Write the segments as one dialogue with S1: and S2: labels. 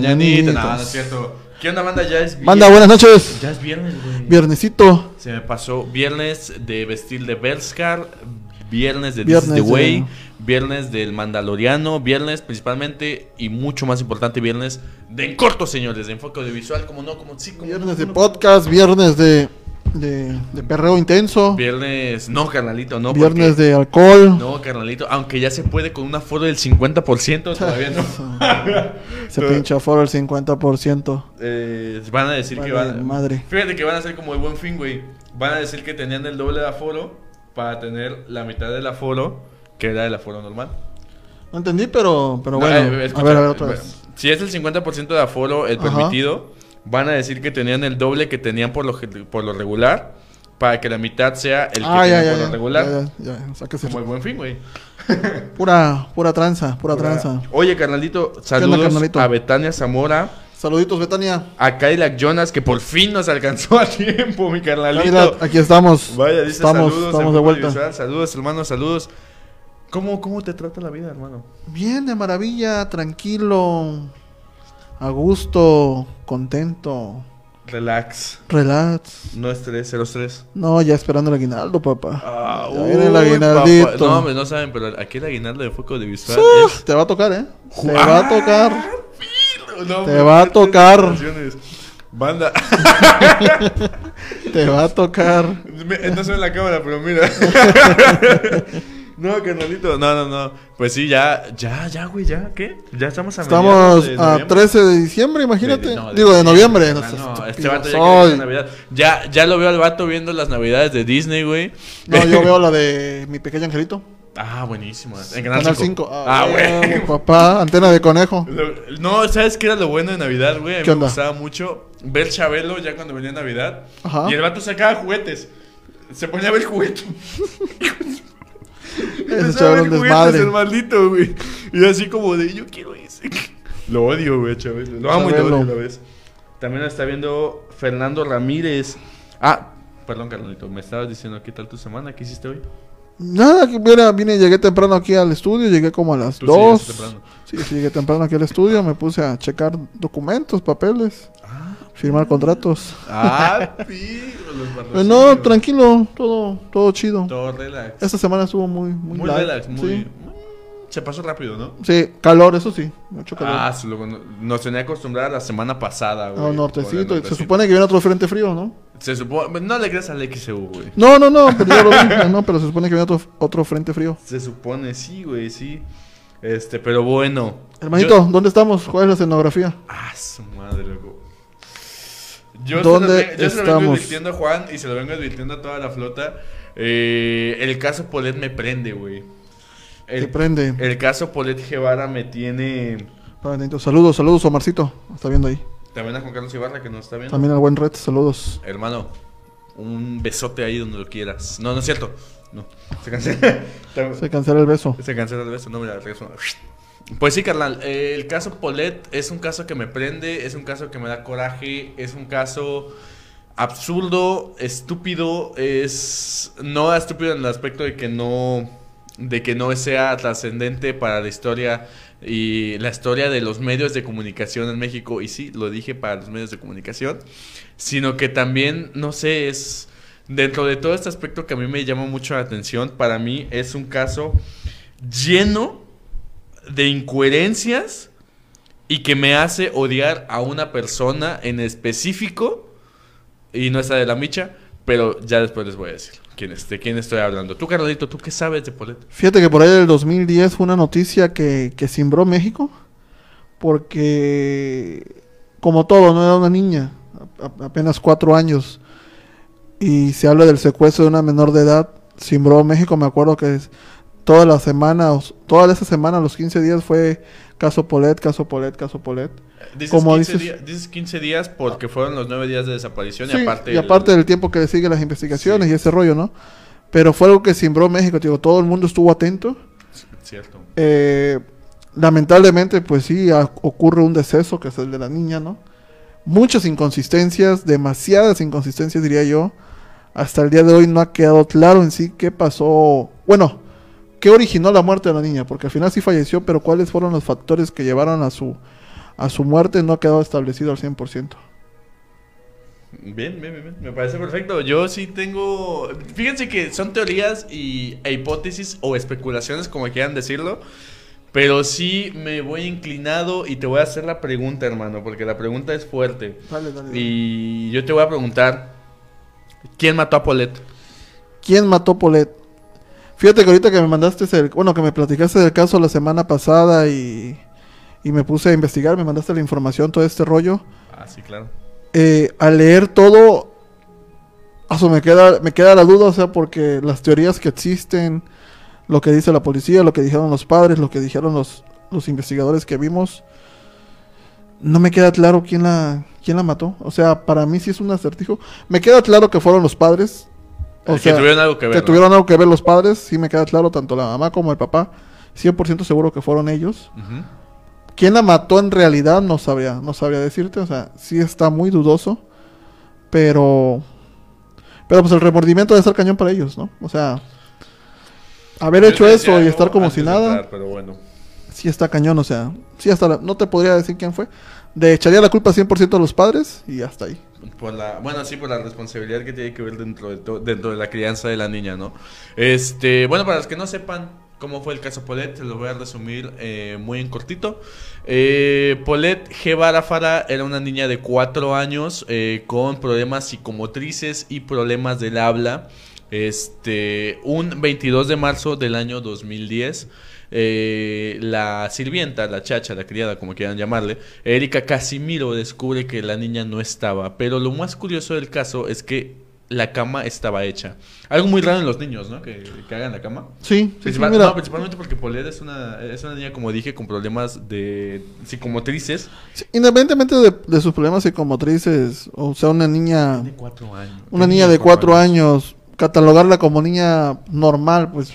S1: mañanitas. No, no es cierto. ¿Qué onda, banda? Ya es
S2: Manda, buenas noches.
S1: Ya es viernes, güey.
S2: Viernesito.
S1: Se me pasó viernes de vestir de Berskar, viernes de This is the Way, viernes del Mandaloriano, viernes principalmente y mucho más importante, viernes de En Corto, señores, de enfoque audiovisual, como no, como sí, como
S2: Viernes
S1: no,
S2: de
S1: no.
S2: podcast, viernes de, de, de perreo intenso,
S1: Viernes, no, carnalito, no.
S2: viernes
S1: porque-
S2: de alcohol.
S1: No, carnalito, aunque ya se puede con un aforo del 50%, todavía no.
S2: Se pincha foro el 50%.
S1: Eh, van a decir que van.
S2: madre.
S1: Fíjate que van a ser como el buen fin, güey. Van a decir que tenían el doble de aforo para tener la mitad del aforo que era el aforo normal.
S2: No entendí, pero, pero
S1: No,
S2: bueno.
S1: eh,
S2: a ver, a ver otra
S1: eh,
S2: vez.
S1: Si es el 50% de aforo el
S2: Ajá.
S1: permitido, van a decir que tenían el doble que tenían por lo, por lo regular para que la mitad sea el que
S2: Ah,
S1: tenían
S2: ya, ya,
S1: por lo regular.
S2: Ya.
S1: Como el buen fin, güey.
S2: Pura, pura tranza, pura tranza.
S1: Oye, carnalito, saludos
S2: carnalito?
S1: a Betania Zamora.
S2: Saluditos, Betania.
S1: A Cadillac Jonas, que por fin nos alcanzó a tiempo, mi carnalito.
S2: Cadillac, aquí estamos.
S1: Vaya, dice
S2: estamos,
S1: saludos.
S2: estamos de vuelta.
S1: Visual. Saludos, hermano, saludos. ¿Cómo, ¿Cómo te trata la vida, hermano?
S2: Bien, de maravilla, tranquilo, a gusto, contento,
S1: Relax.
S2: relax.
S1: No estrés, cero estrés.
S2: No, ya esperando el aguinaldo, papá.
S1: Ah,
S2: Ya viene el
S1: uy,
S2: aguinaldito.
S1: papá. No, hombre, no saben, pero aquí el aguinaldo de foco de visual
S2: Uf,
S1: es...
S2: Te va a tocar, ¿eh? Te va a tocar.
S1: no,
S2: Te va a tocar.
S1: Banda.
S2: Te va a tocar.
S1: Me- no se ve en la cámara, pero mira. no, carnalito. No, no, no. Pues sí, ya, ya, ya, güey, ya. ¿Qué? Ya estamos a
S2: Estamos
S1: de
S2: a
S1: noviembre.
S2: 13 de diciembre, imagínate.
S1: De- no,
S2: Digo, de noviembre.
S1: No,
S2: No,
S1: no, este vato ya quiere Navidad. Ya, ya lo veo al vato viendo las navidades de Disney, güey.
S2: No, yo veo la de mi pequeño angelito.
S1: Ah, buenísimo. En Canal,
S2: Canal
S1: 5.
S2: 5.
S1: Ah, güey.
S2: Papá, antena de conejo.
S1: No, ¿sabes qué era lo bueno de Navidad, güey? A mí
S2: ¿Qué
S1: me
S2: onda?
S1: gustaba mucho ver Chabelo ya cuando venía Navidad.
S2: Ajá.
S1: Y el vato sacaba juguetes. Se ponía a ver juguetes.
S2: Ese chaval un desmadre.
S1: el maldito, güey. Y así como de, yo quiero ese. Lo odio, güey, Chabelo. Lo amo y lo odio a la vez. También lo está viendo Fernando Ramírez. Ah, perdón, carnalito. Me estabas diciendo, ¿qué tal tu semana? ¿Qué hiciste hoy?
S2: Nada, que mira, vine, llegué temprano aquí al estudio, llegué como a las
S1: Tú sí
S2: 2.
S1: llegaste temprano.
S2: Sí, sí, llegué temprano aquí al estudio, me puse a checar documentos, papeles, firmar contratos.
S1: Ah, los
S2: Eh, no, tranquilo, todo, todo chido.
S1: Todo relax.
S2: Esta semana estuvo muy, muy,
S1: Muy
S2: light,
S1: relax, muy.
S2: Sí.
S1: Se pasó rápido, ¿no?
S2: Sí, calor, eso sí, mucho calor.
S1: Ah, no- nos tenía acostumbrada la semana pasada, güey. Por
S2: nortecito, se supone que viene otro frente frío, ¿no?
S1: Se supone. No le creas al XEU, güey.
S2: No, no, no, pero yo lo vi, no, pero se supone que viene otro, otro frente frío.
S1: Se supone, sí, güey, sí. Este, pero bueno.
S2: Hermanito,
S1: Yo-
S2: ¿dónde estamos? ¿Cuál es la escenografía?
S1: Ah, su madre, loco. Yo
S2: ¿Dónde
S1: se lo, yo se lo vengo advirtiendo a Juan y se lo vengo advirtiendo a toda la flota. Eh, el caso Polet me prende, güey.
S2: Te
S1: El,
S2: prende.
S1: el caso Polet Guevara me tiene.
S2: Saludos, saludos, Omarcito. Está viendo ahí.
S1: También a Juan Carlos Ibarra que nos está viendo.
S2: También al buen Red, saludos.
S1: Hermano, un besote ahí donde lo quieras. No, no es cierto. No. Se cancela.
S2: Se cancela el beso.
S1: Se cancela el beso. No, mira, regreso. Pues sí, carnal. el caso Polet es un caso que me prende, es un caso que me da coraje, es un caso absurdo, estúpido, es no estúpido en el aspecto de que no de que no sea trascendente para la historia y la historia de los medios de comunicación en México y sí, lo dije para los medios de comunicación, sino que también no sé, es dentro de todo este aspecto que a mí me llama mucho la atención, para mí es un caso lleno de incoherencias y que me hace odiar a una persona en específico y no está de la micha, pero ya después les voy a decir quién es, de quién estoy hablando. Tú, Carlito, ¿tú qué sabes de Polet?
S2: Fíjate que por ahí del 2010 fue una noticia que, que cimbró México. Porque, como todo, no era una niña, apenas cuatro años. Y se habla del secuestro de una menor de edad. Cimbró México, me acuerdo que es- toda la semana, os- toda esa semana, los 15 días fue caso Polet, caso Polet, caso Polet.
S1: Dices,
S2: Como
S1: 15
S2: dices-
S1: días, dices 15 días porque fueron los 9 días de desaparición
S2: Sí,
S1: y aparte...
S2: y aparte del tiempo que le sigue las investigaciones
S1: Sí.
S2: y ese rollo, ¿no? Pero fue algo que cimbró México, digo, todo el mundo estuvo atento.
S1: Cierto.
S2: Eh, lamentablemente, pues sí, a- ocurre un deceso, que es el de la niña, ¿no? Muchas inconsistencias, demasiadas inconsistencias, diría yo. Hasta el día de hoy no ha quedado claro en sí qué pasó. Bueno, qué originó la muerte de la niña, porque al final sí falleció, pero cuáles fueron los factores que llevaron a su, a su muerte no ha quedado establecido al 100%.
S1: Bien, bien, bien, bien, me parece perfecto. Yo sí tengo, fíjense que son teorías y, e hipótesis o especulaciones, como quieran decirlo. Pero sí me voy inclinado y te voy a hacer la pregunta, hermano, porque la pregunta es fuerte.
S2: Dale, dale, dale.
S1: Y yo te voy a preguntar, ¿quién mató a Paulette?
S2: ¿Quién mató a Paulette? Fíjate que ahorita que me mandaste, el, bueno, que me platicaste del caso la semana pasada y, y me puse a investigar, me mandaste la información, todo este rollo.
S1: Ah, sí, claro.
S2: Eh, al leer todo, eso me queda, me queda la duda, o sea, porque las teorías que existen, lo que dice la policía, lo que dijeron los padres, lo que dijeron los, los investigadores que vimos, no me queda claro quién la, quién la mató. O sea, para mí sí es un acertijo. Me queda claro que fueron los padres. O
S1: que tuvieron algo que ver.
S2: que
S1: ¿no?
S2: tuvieron algo que ver los padres, sí me queda claro, tanto la mamá como el papá. 100% seguro que fueron ellos. ¿Quién la mató en realidad? No sabría, no sabría decirte. O sea, sí está muy dudoso. Pero. Pero pues el remordimiento debe ser cañón para ellos, ¿no? O sea. Haber
S1: Yo
S2: hecho eso y estar como si nada.
S1: entrar, pero bueno.
S2: Sí está cañón, o sea. Sí hasta la- no te podría decir quién fue. De echaría la culpa 100% a los padres y hasta ahí.
S1: Por la, bueno, sí, por la responsabilidad que tiene que ver dentro de, dentro de la crianza de la niña, ¿no? Este, bueno, para los que no sepan cómo fue el caso Paulette, se lo voy a resumir eh, muy en cortito. Eh, Paulette G. Barafara era una niña de 4 años eh, con problemas psicomotrices y problemas del habla. Este, un 22 de marzo del año 2010, eh, la sirvienta, la chacha, la criada, como quieran llamarle, Erika Casimiro descubre que la niña no estaba. Pero lo más curioso del caso es que la cama estaba hecha. Algo muy raro en los niños, ¿no? Que, que hagan la cama.
S2: Sí, sí, sí,
S1: Principal-
S2: mira.
S1: no, principalmente porque Paulette es una, es una niña, como dije, con problemas de psicomotrices.
S2: Sí, Independientemente de, de sus problemas psicomotrices, o sea, una niña,
S1: De cuatro años.
S2: una niña de cuatro años, catalogarla como niña normal, pues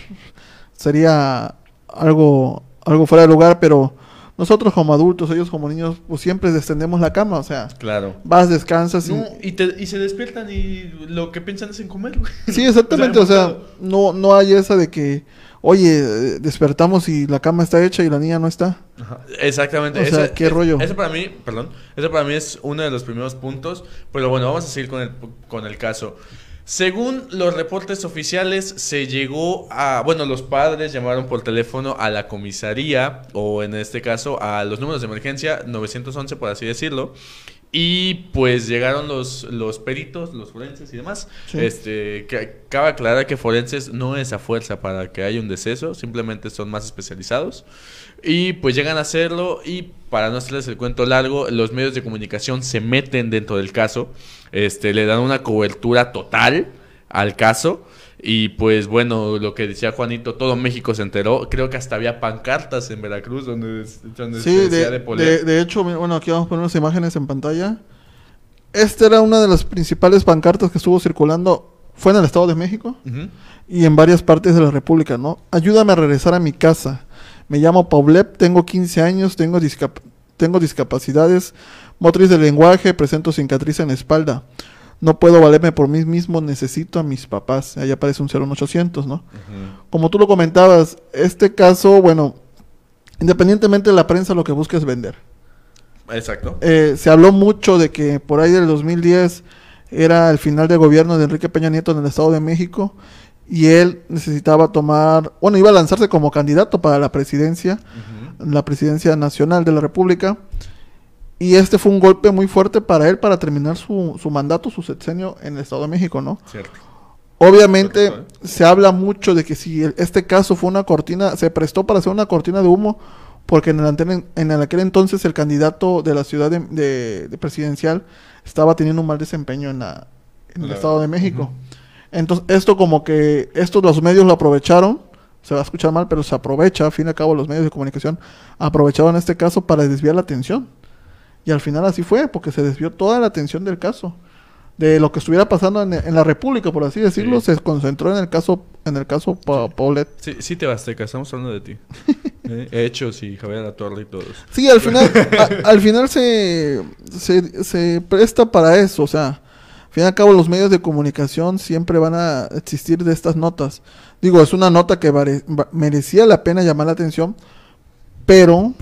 S2: sería algo, algo fuera de lugar, pero nosotros como adultos, ellos como niños, pues siempre descendemos la cama, o sea,
S1: Claro.
S2: vas, descansas y...
S1: No, y, te- y se despiertan y lo que piensan es en comer, güey.
S2: Sí, exactamente, o
S1: sea,
S2: no, no hay esa de que, oye, despertamos y la cama está hecha y la niña no está.
S1: Ajá, Exactamente.
S2: O sea, ¿qué rollo?
S1: Eso para mí, perdón, eso para mí es uno de los primeros puntos. Pero bueno, vamos a seguir con el, con el caso. Según los reportes oficiales, se llegó a, bueno, los padres llamaron por teléfono a la comisaría, o en este caso a los números de emergencia, 911 por así decirlo, y pues llegaron los, los peritos, los forenses y demás.
S2: Sí.
S1: Este, que, cabe aclarar que forenses no es a fuerza para que haya un deceso, simplemente son más especializados. Y pues llegan a hacerlo y para no hacerles el cuento largo, los medios de comunicación se meten dentro del caso, este, le dan una cobertura total al caso. Y pues bueno, lo que decía Juanito, todo México se enteró. Creo que hasta había pancartas en Veracruz donde, donde
S2: Sí,
S1: se decía
S2: de,
S1: de,
S2: de, de hecho, bueno, aquí vamos a poner unas imágenes en pantalla. Esta era una de las principales pancartas que estuvo circulando, fue en el Estado de México y en varias partes de la República, ¿no? Ayúdame a regresar a mi casa. Me llamo Paulette, tengo 15 años, tengo, discap- tengo discapacidades motriz del lenguaje, presento cicatriz en la espalda. No puedo valerme por mí mismo, necesito a mis papás. Ahí aparece un 01800, ¿no? Como tú lo comentabas, este caso, bueno, independientemente de la prensa, lo que busca es vender.
S1: Exacto.
S2: Eh, se habló mucho de que por ahí del 2010 era el final del gobierno de Enrique Peña Nieto en el Estado de México y él necesitaba tomar, bueno, iba a lanzarse como candidato para la presidencia, la presidencia nacional de la República. Y este fue un golpe muy fuerte para él para terminar su, su mandato, su sexenio en el Estado de México, ¿no?
S1: Cierto.
S2: Obviamente se habla mucho de que si el- este caso fue una cortina, se prestó para hacer una cortina de humo, porque en el, en el aquel entonces el candidato de la ciudad de, de- de presidencial estaba teniendo un mal desempeño en, la, en el
S1: La-
S2: Estado de México. Entonces esto como que estos los medios lo aprovecharon, se va a escuchar mal, pero se aprovecha, al fin y al cabo los medios de comunicación aprovecharon este caso para desviar la atención. Y al final así fue, porque se desvió toda la atención del caso. De lo que estuviera pasando en, en la República, por así decirlo,
S1: Sí.
S2: se concentró en el caso, en el caso Pa- Paulette.
S1: Sí, sí te estamos hablando de ti. Eh, Hechos y Javier La Torre y todos.
S2: Sí, al final, a- al final se, se, se presta para eso, o sea, al fin y al cabo los medios de comunicación siempre van a existir de estas notas. digo, es una nota que vare- va- merecía la pena llamar la atención, pero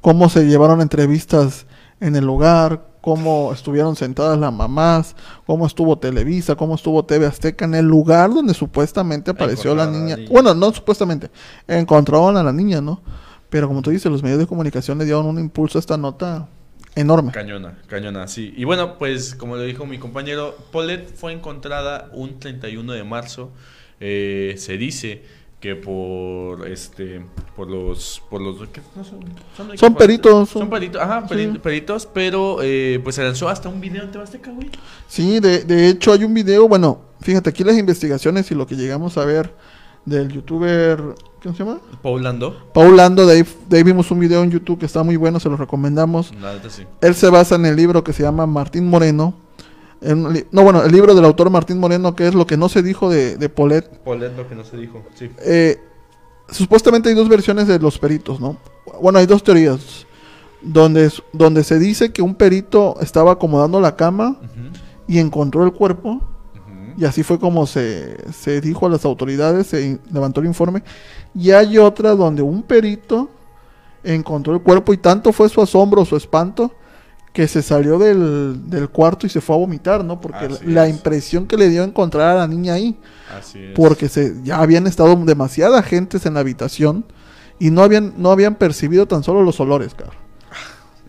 S2: cómo se llevaron entrevistas en el lugar, cómo estuvieron sentadas las mamás, cómo estuvo Televisa, cómo estuvo TV Azteca en el lugar donde supuestamente apareció la niña. Bueno, no supuestamente, encontraron a la niña, ¿no? Pero como tú dices, los medios de comunicación le dieron un impulso a esta nota enorme.
S1: Cañona, cañona, sí. Y bueno, pues como lo dijo mi compañero, Paulette fue encontrada un 31 de marzo. Eh, se dice que por este por los por los son, son,
S2: Son peritos,
S1: son,
S2: son-
S1: peritos ajá peri-
S2: sí.
S1: peritos pero eh, pues se lanzó hasta un video en Tebasteca güey
S2: Sí, de, de hecho hay un video, bueno, fíjate aquí las investigaciones y lo que llegamos a ver del youtuber, ¿cómo se llama?
S1: Paulando
S2: Paul Lando, de ahí, de ahí vimos un video en YouTube que está muy bueno, se lo recomendamos.
S1: sí
S2: Él se basa en el libro que se llama Martín Moreno. En no, bueno, el libro del autor Martín Moreno, que es lo que no se dijo de, de Paulette.
S1: Paulette lo que no se dijo sí
S2: Eh, supuestamente hay dos versiones de los peritos, ¿no? Bueno, hay dos teorías. Donde, donde se dice que un perito estaba acomodando la cama y encontró el cuerpo. Y así fue como se, se dijo a las autoridades, se levantó el informe. Y hay otra donde un perito encontró el cuerpo y tanto fue su asombro, su espanto, que se salió del, del cuarto y se fue a vomitar, ¿no? Porque
S1: Así
S2: la
S1: es.
S2: impresión que le dio encontrar a la niña ahí,
S1: así es
S2: porque se, ya habían estado demasiadas gentes en la habitación y no habían, no habían percibido tan solo los olores, cara.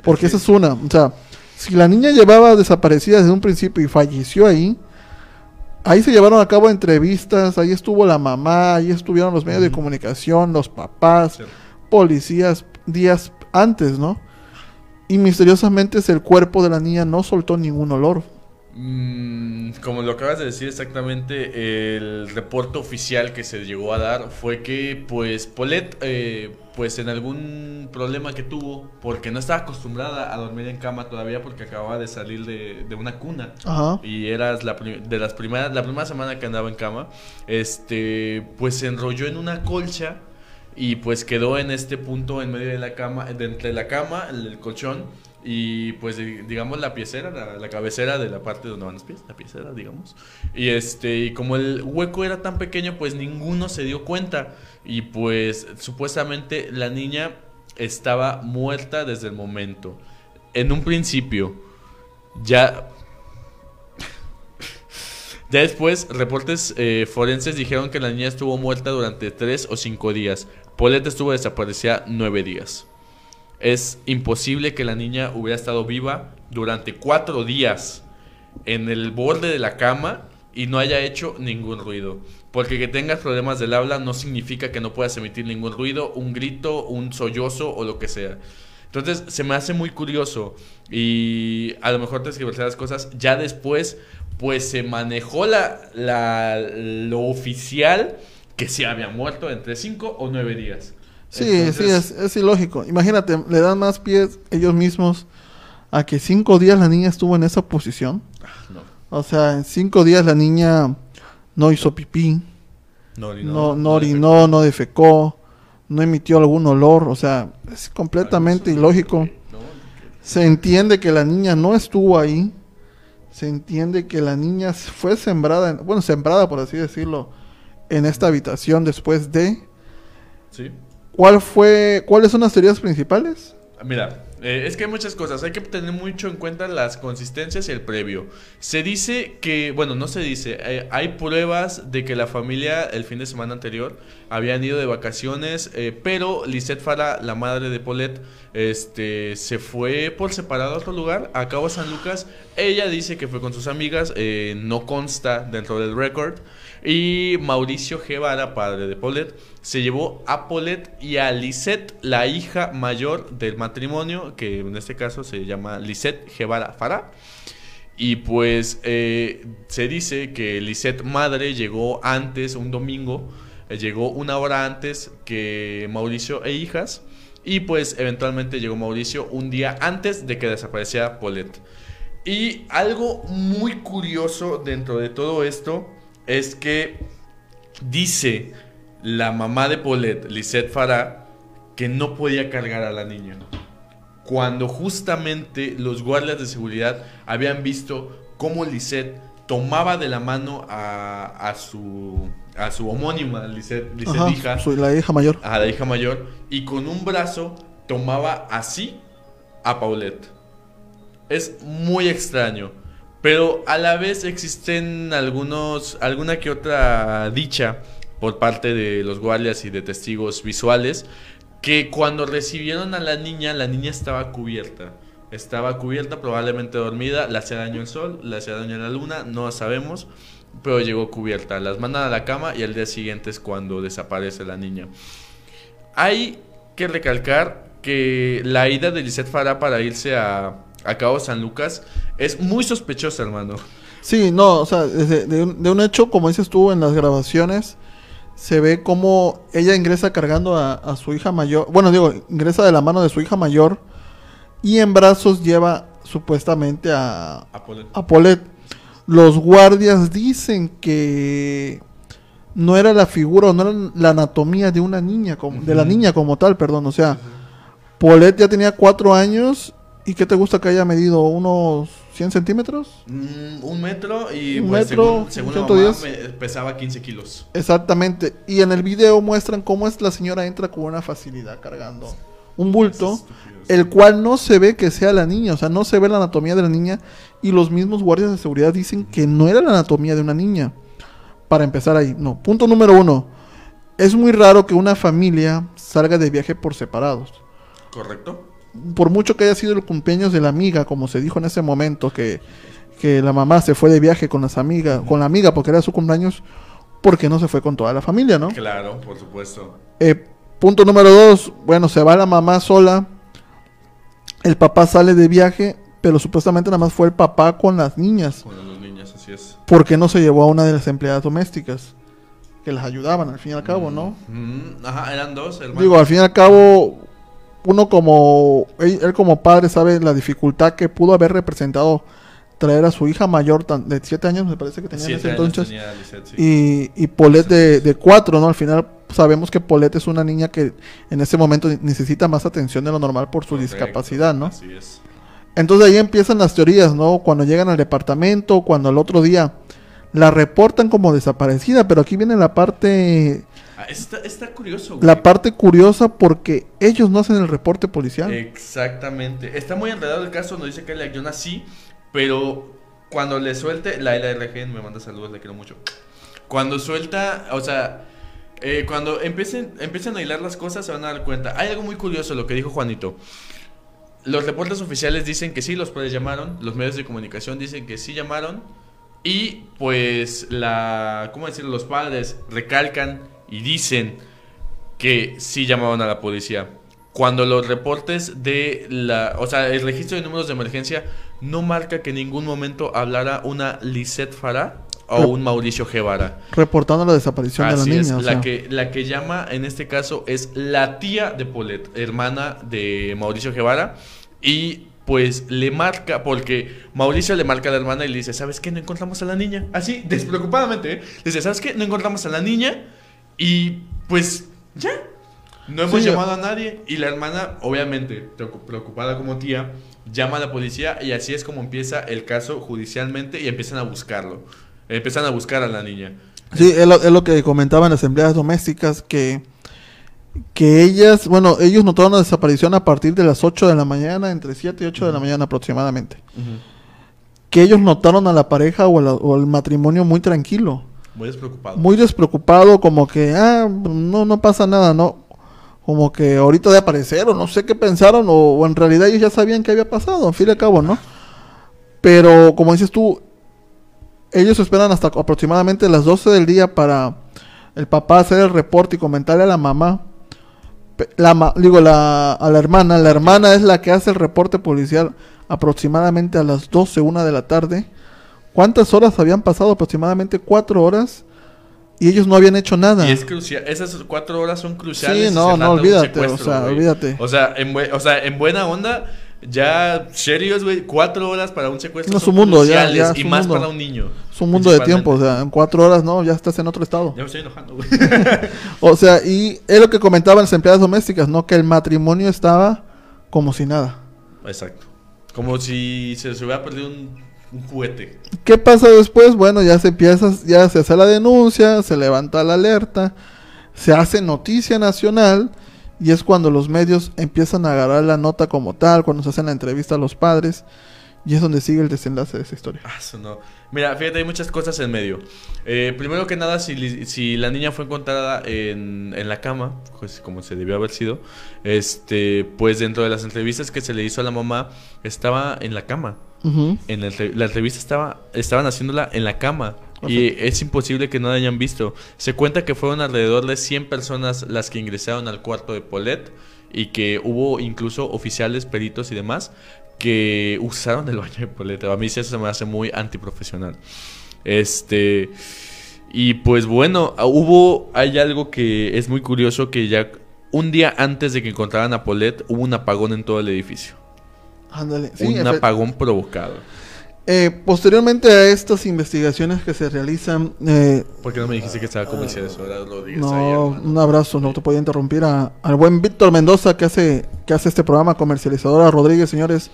S2: Porque esa es una, o sea, si la niña llevaba desaparecida desde un principio y falleció ahí, ahí se llevaron a cabo entrevistas, ahí estuvo la mamá, ahí estuvieron los medios de comunicación, los papás,
S1: Sí.
S2: policías días antes, ¿no? Y misteriosamente el cuerpo de la niña no soltó ningún olor.
S1: Mm, como lo acabas de decir exactamente, el reporte oficial que se llegó a dar fue que, pues, Paulette, eh, pues, en algún problema que tuvo, porque no estaba acostumbrada a dormir en cama todavía, porque acababa de salir de, de una cuna
S2: Ajá.
S1: y la prim- de las primeras, la primera semana que andaba en cama, este, pues, se enrolló en una colcha y pues quedó en este punto en medio de la cama, de entre la cama, el, colchón y pues di- digamos la piecera, la, la cabecera de la parte donde van los pies, la piecera, digamos. Y este, y como el hueco era tan pequeño, pues ninguno se dio cuenta y pues supuestamente la niña estaba muerta desde el momento. En un principio ya ya después, reportes eh, forenses dijeron que la niña estuvo muerta durante tres o cinco días. Paulette estuvo desaparecida nueve días. Es imposible que la niña hubiera estado viva durante cuatro días en el borde de la cama y no haya hecho ningún ruido. Porque que tengas problemas del habla no significa que no puedas emitir ningún ruido, un grito, un sollozo o lo que sea. Entonces se me hace muy curioso y a lo mejor escribiré las cosas. Ya después, pues se manejó la, la- lo oficial que se había muerto entre 5 o 9 días.
S2: Sí,
S1: Entonces,
S2: sí, es, es ilógico. Imagínate, le dan más pies ellos mismos a que cinco días la niña estuvo en esa posición.
S1: No,
S2: O sea, en cinco días la niña no hizo pipí,
S1: no
S2: no,
S1: orinó.
S2: no orinó, no defecó, no emitió algún olor. O sea, es completamente ilógico.
S1: No,
S2: Se entiende que la niña no estuvo ahí. Se entiende que la niña fue sembrada, en- bueno, sembrada por así decirlo, en esta habitación después de...
S1: sí.
S2: ¿Cuál fue, cuáles son las teorías principales?
S1: Mira, eh, es que hay muchas cosas. Hay que tener mucho en cuenta las consistencias y el previo. Se dice que, bueno, no se dice. eh, hay pruebas de que la familia el fin de semana anterior habían ido de vacaciones, eh, pero Lisette Fara, la madre de Paulette, este, se fue por separado a otro lugar, a Cabo San Lucas. Ella dice que fue con sus amigas, no consta dentro del récord. Y Mauricio Guevara, padre de Paulette, se llevó a Paulette y a Lisette, la hija mayor del matrimonio, que en este caso se llama Lisette Guevara Farah. Y pues eh, se dice que Lisette madre llegó antes, un domingo, eh, llegó una hora antes que Mauricio e hijas. Y pues eventualmente llegó Mauricio un día antes de que desapareciera Paulette. Y algo muy curioso dentro de todo esto es que dice la mamá de Paulette, Lisette Farah, que no podía cargar a la niña. Cuando justamente los guardias de seguridad habían visto cómo Lisette tomaba de la mano a, a su, a su homónima, Lisette, Lisette hija,
S2: soy la hija mayor.
S1: a la hija mayor, y con un brazo tomaba así a Paulette. Es muy extraño, pero a la vez existen algunos, alguna que otra dicha por parte de los guardias y de testigos visuales que cuando recibieron a la niña, la niña estaba cubierta. Estaba cubierta, probablemente dormida, le hacía daño el sol, le hacía daño la luna, no sabemos, pero llegó cubierta. Las mandan a la cama y al día siguiente es cuando desaparece la niña. Hay que recalcar que la ida de Lisette Farah para irse a, a Cabo San Lucas es muy sospechosa, hermano.
S2: Sí, no, o sea, de, un, de un hecho, como dices tú en las grabaciones, se ve como ella ingresa cargando a, a su hija mayor, bueno, digo, ingresa de la mano de su hija mayor y en brazos lleva supuestamente a,
S1: A Paulette.
S2: a Paulette. Los guardias dicen que no era la figura o no era la anatomía de una niña, como, de la niña como tal, perdón, o sea, Paulette ya tenía cuatro años y ¿qué te gusta que haya medido? ¿Unos 100 centímetros?
S1: Mm, un metro y
S2: Un
S1: pues,
S2: metro,
S1: según, según la mamá
S2: 110.
S1: me- pesaba 15 kilos.
S2: Exactamente. Y en el video muestran cómo es la señora entra con una facilidad cargando un bulto, el cual no se ve que sea la niña, o sea, no se ve la anatomía de la niña y los mismos guardias de seguridad dicen que no era la anatomía de una niña. Para empezar ahí, no. Punto número uno. Es muy raro que una familia salga de viaje por separados.
S1: ¿Correcto?
S2: Por mucho que haya sido el cumpleaños de la amiga, como se dijo en ese momento, que, que la mamá se fue de viaje con las amigas, con la amiga porque era su cumpleaños, porque no se fue con toda la familia, ¿no?
S1: Claro, por supuesto.
S2: Eh, punto número dos, bueno, se va la mamá sola, el papá sale de viaje, pero supuestamente nada más fue el papá con las niñas,
S1: Con los niños, así es.
S2: porque no se llevó a una de las empleadas domésticas, que las ayudaban al fin y al cabo, ¿no?
S1: Mm, ajá, eran dos, hermano.
S2: Digo, al fin y al cabo, uno como, él, él como padre sabe la dificultad que pudo haber representado traer a su hija mayor tan- de 7 años, me parece que tenía en ese entonces,
S1: tenía Lisette, sí.
S2: y, y Paulette de, de cuatro, ¿no? Al final sabemos que Paulette es una niña que en ese momento necesita más atención de lo normal por su
S1: Correcto,
S2: discapacidad, ¿no?
S1: Así es.
S2: Entonces ahí empiezan las teorías, ¿no? Cuando llegan al departamento, cuando al otro día la reportan como desaparecida, pero aquí viene la parte
S1: está, está curioso, güey.
S2: la parte curiosa porque ellos no hacen el reporte policial.
S1: Exactamente. Está muy enredado el caso, nos dice que la Jonah sí, pero cuando le suelte, la LRG me manda saludos, le quiero mucho. Cuando suelta, o sea, eh, cuando empiecen, empiecen a hilar las cosas se van a dar cuenta. Hay algo muy curioso, lo que dijo Juanito. Los reportes oficiales dicen que sí, los padres llamaron, los medios de comunicación dicen que sí llamaron y pues la, ¿cómo decirlo? Los padres recalcan y dicen que sí llamaron a la policía. Cuando los reportes de la, o sea, el registro de números de emergencia no marca que en ningún momento hablara una Lisette Farah o un Mauricio Guevara.
S2: reportando la desaparición de la niña.
S1: la
S2: sea.
S1: que la que llama en este caso es la tía de Paulette, hermana de Mauricio Guevara y pues le marca porque Mauricio le marca a la hermana y le dice, "¿Sabes qué? No encontramos a la niña." Así, despreocupadamente, ¿eh? Le dice, "¿Sabes qué? No encontramos a la niña." Y pues ya no hemos
S2: Sí,
S1: llamado a nadie y la hermana, obviamente, preocu- preocupada como tía, llama a la policía y así es como empieza el caso judicialmente y empiezan a buscarlo. Empiezan a buscar a la niña.
S2: Sí, es lo, es lo que comentaban las empleadas domésticas, que, que ellas, bueno, ellos notaron la desaparición a partir de las 8 de la mañana, entre 7 y 8 de la mañana aproximadamente. Que ellos notaron a la pareja o, la- o al matrimonio muy tranquilo,
S1: Muy despreocupado.
S2: muy despreocupado, como que, ah, no, no pasa nada, ¿no? Como que ahorita de aparecer, o no sé qué pensaron, o, en realidad ellos ya sabían qué había pasado, al fin y al cabo, ¿no? Pero como dices tú, ellos esperan hasta aproximadamente las 12 del día para el papá hacer el reporte y comentarle a la mamá. La, digo, la, a la hermana. La hermana es la que hace el reporte policial aproximadamente a las 12, una de la tarde. ¿Cuántas horas habían pasado? Aproximadamente cuatro horas. Y ellos no habían hecho nada.
S1: Y es crucial, esas cuatro horas son cruciales.
S2: Sí, no,
S1: se
S2: no, olvídate, o sea,
S1: güey.
S2: olvídate.
S1: O sea, en, o sea, en buena onda, ya serios, güey, cuatro horas para un secuestro
S2: No,
S1: son
S2: su mundo, ya,
S1: cruciales,
S2: ya,
S1: y
S2: su
S1: más
S2: mundo.
S1: para un niño.
S2: Es un mundo de tiempo. O sea, en cuatro horas no, ya estás en otro estado.
S1: Ya me estoy enojando, güey.
S2: O sea, y es lo que comentaban las empleadas domésticas, ¿no? Que el matrimonio estaba como si nada.
S1: Exacto. Como si se les hubiera perdido un Un juguete.
S2: ¿Qué pasa después? Bueno, ya se empieza, ya se hace la denuncia, se levanta la alerta, se hace noticia nacional y es cuando los medios empiezan a agarrar la nota como tal, cuando se hacen la entrevista a los padres y es donde sigue el desenlace de esa historia.
S1: Ah, eso no. Mira, fíjate, hay muchas cosas en medio. Eh, primero que nada, si la niña fue encontrada en, en la cama, pues como se debió haber sido, este, pues dentro de las entrevistas que se le hizo a la mamá, estaba en la cama. En la, entre- la entrevista estaba, estaban haciéndola en la cama. Y es imposible que no la hayan visto. Se cuenta que fueron alrededor de 100 personas las que ingresaron al cuarto de Paulette y que hubo incluso oficiales, peritos y demás que usaron el baño de Paulette. A mí sí eso se me hace muy antiprofesional. Este. Y pues bueno, ah, hubo. Hay algo que es muy curioso que ya. Un día antes de que encontraran a Paulette, hubo un apagón en todo el edificio.
S2: Ándale. Sí,
S1: un apagón provocado.
S2: Eh, posteriormente a estas investigaciones que se realizan, eh,
S1: ¿Por qué no me dijiste que estaba comercial digas
S2: no,
S1: hermano.
S2: un abrazo, no te podía interrumpir a- al buen Víctor Mendoza que hace, que hace este programa comercializadora Rodríguez, señores.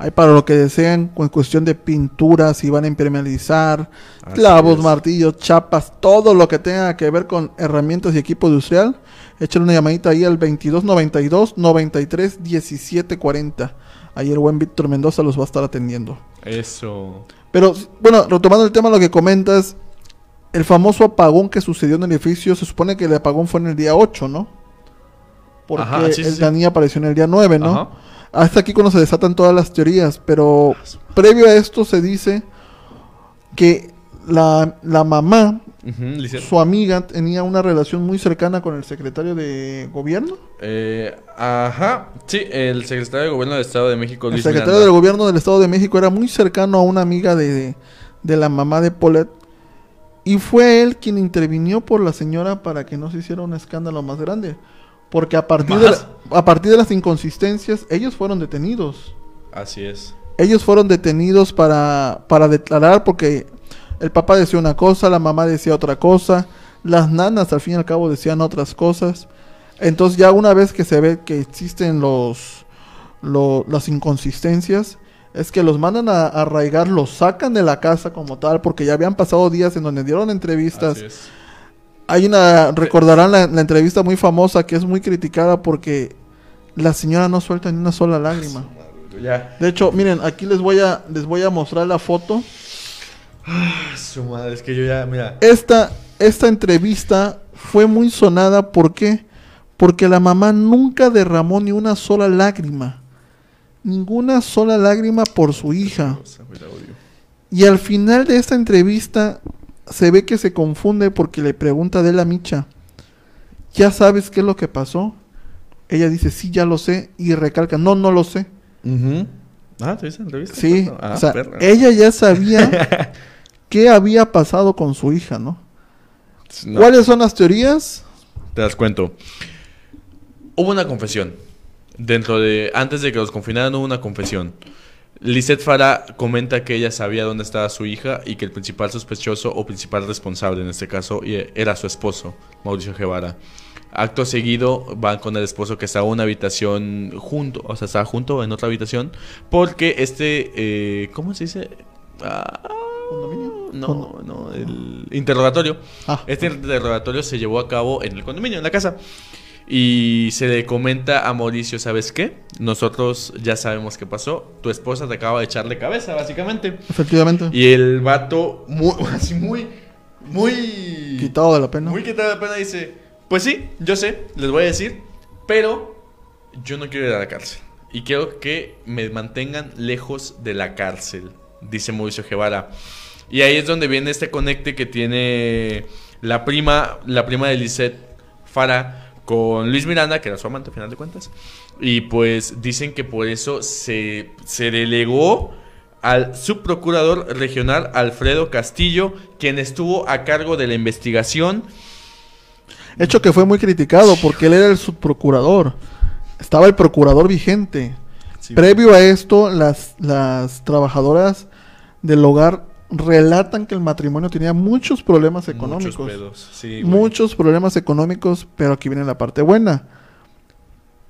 S2: Hay para lo que deseen, con cuestión de pinturas, si van a impermeabilizar,
S1: Así
S2: clavos,
S1: es.
S2: martillos, chapas, todo lo que tenga que ver con herramientas y equipo industrial. Échale una llamadita ahí al 2292 93 17 40. Ahí el buen Víctor Mendoza los va a estar atendiendo.
S1: Eso.
S2: Pero, bueno, retomando el tema, lo que comentas, el famoso apagón que sucedió en el edificio, se supone que el apagón fue en el día 8, ¿no? Porque
S1: Ajá, sí, sí,
S2: el-
S1: sí.
S2: niña apareció en el día 9, ¿no?
S1: Ajá.
S2: Hasta aquí cuando se desatan todas las teorías, pero previo a esto se dice que la, la mamá, su amiga, tenía una relación muy cercana con el secretario de gobierno.
S1: Eh, ajá. Sí, el secretario de Gobierno del Estado de México,
S2: El secretario del gobierno del Estado de México era muy cercano a una amiga de, de la mamá de Paulette. Y fue él quien intervinió por la señora para que no se hiciera un escándalo más grande. Porque a partir, de, a partir de las inconsistencias, ellos fueron detenidos.
S1: Así es.
S2: Ellos fueron detenidos para, para declarar porque el papá decía una cosa, la mamá decía otra cosa, las nanas al fin y al cabo decían otras cosas. Entonces ya una vez que se ve que existen los, lo- las inconsistencias, es que los mandan a, a arraigar, los sacan de la casa como tal, porque ya habían pasado días en donde dieron entrevistas.
S1: Así es.
S2: Hay una, recordarán la, la entrevista muy famosa que es muy criticada porque la señora no suelta ni una sola lágrima.
S1: Ya.
S2: De hecho, miren, aquí les voy a les voy a mostrar la foto.
S1: Su madre, es que yo ya, mira.
S2: Esta esta entrevista fue muy sonada ¿por qué? Porque la mamá nunca derramó ni una sola lágrima. Ninguna sola lágrima por su hija. Y al final de esta entrevista se ve que se confunde porque le pregunta de la Micha, ¿ya sabes qué es lo que pasó? Ella dice, sí, ya lo sé. Y recalca, no, no lo sé.
S1: Ah, ¿te viste la entrevista?
S2: Sí,
S1: Ah,
S2: o sea,
S1: perra.
S2: ella ya sabía qué había pasado con su hija, ¿no?
S1: No,
S2: ¿Cuáles son las teorías?
S1: Te las cuento. Hubo una confesión. Dentro de. Antes de que los confinaran, hubo una confesión. Lisette Farah comenta que ella sabía dónde estaba su hija y que el principal sospechoso o principal responsable en este caso y- era su esposo, Mauricio Guevara. Acto seguido van con el esposo que estaba en una habitación junto, o sea, estaba junto en otra habitación, porque este, eh, ¿cómo se dice? Ah,
S2: ¿Condominio?
S1: no, no, el interrogatorio.
S2: Ah,
S1: Este interrogatorio se llevó a cabo en el condominio, en la casa. Y se le comenta a Mauricio, ¿sabes qué? Nosotros ya sabemos qué pasó. Tu esposa te acaba de echarle cabeza, básicamente.
S2: efectivamente.
S1: Y el vato, muy, así muy, muy...
S2: Quitado de la pena.
S1: Muy quitado de pena dice, pues sí, yo sé, les voy a decir, pero yo no quiero ir a la cárcel. Y quiero que me mantengan lejos de la cárcel, dice Mauricio Guevara. Y ahí es donde viene este conecte que tiene la prima, la prima de Lisette Fara con Luis Miranda, que era su amante a final de cuentas. Y pues dicen que por eso se, se delegó al subprocurador regional Alfredo Castillo, quien estuvo a cargo de la investigación.
S2: Hecho que fue muy criticado porque él era el subprocurador. Estaba el procurador vigente. Previo a esto, las, las trabajadoras del hogar relatan que el matrimonio tenía muchos problemas económicos.
S1: Muchos pedos, sí, güey.
S2: muchos problemas económicos, pero aquí viene la parte buena.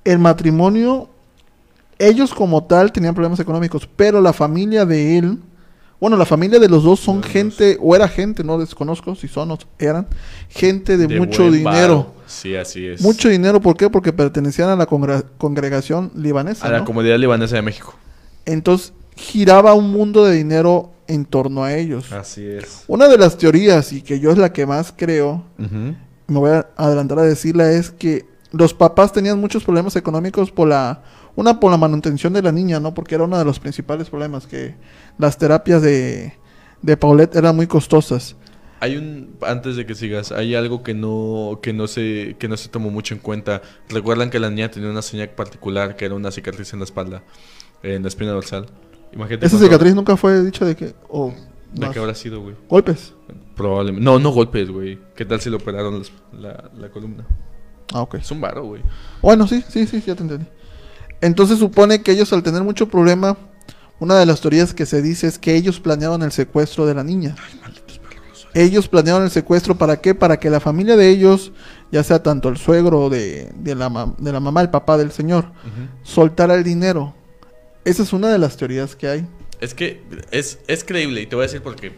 S2: El matrimonio, ellos como tal tenían problemas económicos, pero la familia de él Bueno, la familia de los dos son
S1: los
S2: gente, o era gente, no desconozco si son o eran, gente de, mucho dinero.
S1: Sí, así es.
S2: Mucho dinero, ¿por qué? Porque pertenecían a la congregación libanesa.
S1: A la comunidad libanesa de México.
S2: Entonces, giraba un mundo de dinero en torno a ellos.
S1: Así es.
S2: Una de las teorías, y que yo es la que más creo, me voy a adelantar a decirla, es que los papás tenían muchos problemas económicos por la... Una por la manutención de la niña, ¿no? Porque era uno de los principales problemas, que las terapias de, de Paulette eran muy costosas.
S1: Hay un antes de que sigas, hay algo que no que no se que no se tomó mucho en cuenta. Recuerdan que la niña tenía una señal particular que era una cicatriz en la espalda, en la espina dorsal. Imagínate.
S2: Esa cicatriz nunca fue dicha de que... o
S1: ¿De
S2: más
S1: qué habrá sido, güey?
S2: golpes.
S1: Probablemente. No, no golpes, güey. ¿Qué tal si le operaron las- la, la columna?
S2: Ah, ok.
S1: Es un varo, güey.
S2: Bueno, sí, sí, sí, ya te entendí. Entonces supone que ellos al tener mucho problema, una de las teorías que se dice es que ellos planeaban el secuestro de la niña. Ellos planearon el secuestro para qué? Para que la familia de ellos, ya sea tanto el suegro de, de la, ma- de la mamá, el papá del señor, soltara el dinero. Esa es una de las teorías que hay.
S1: Es que es, es creíble y te voy a decir por qué.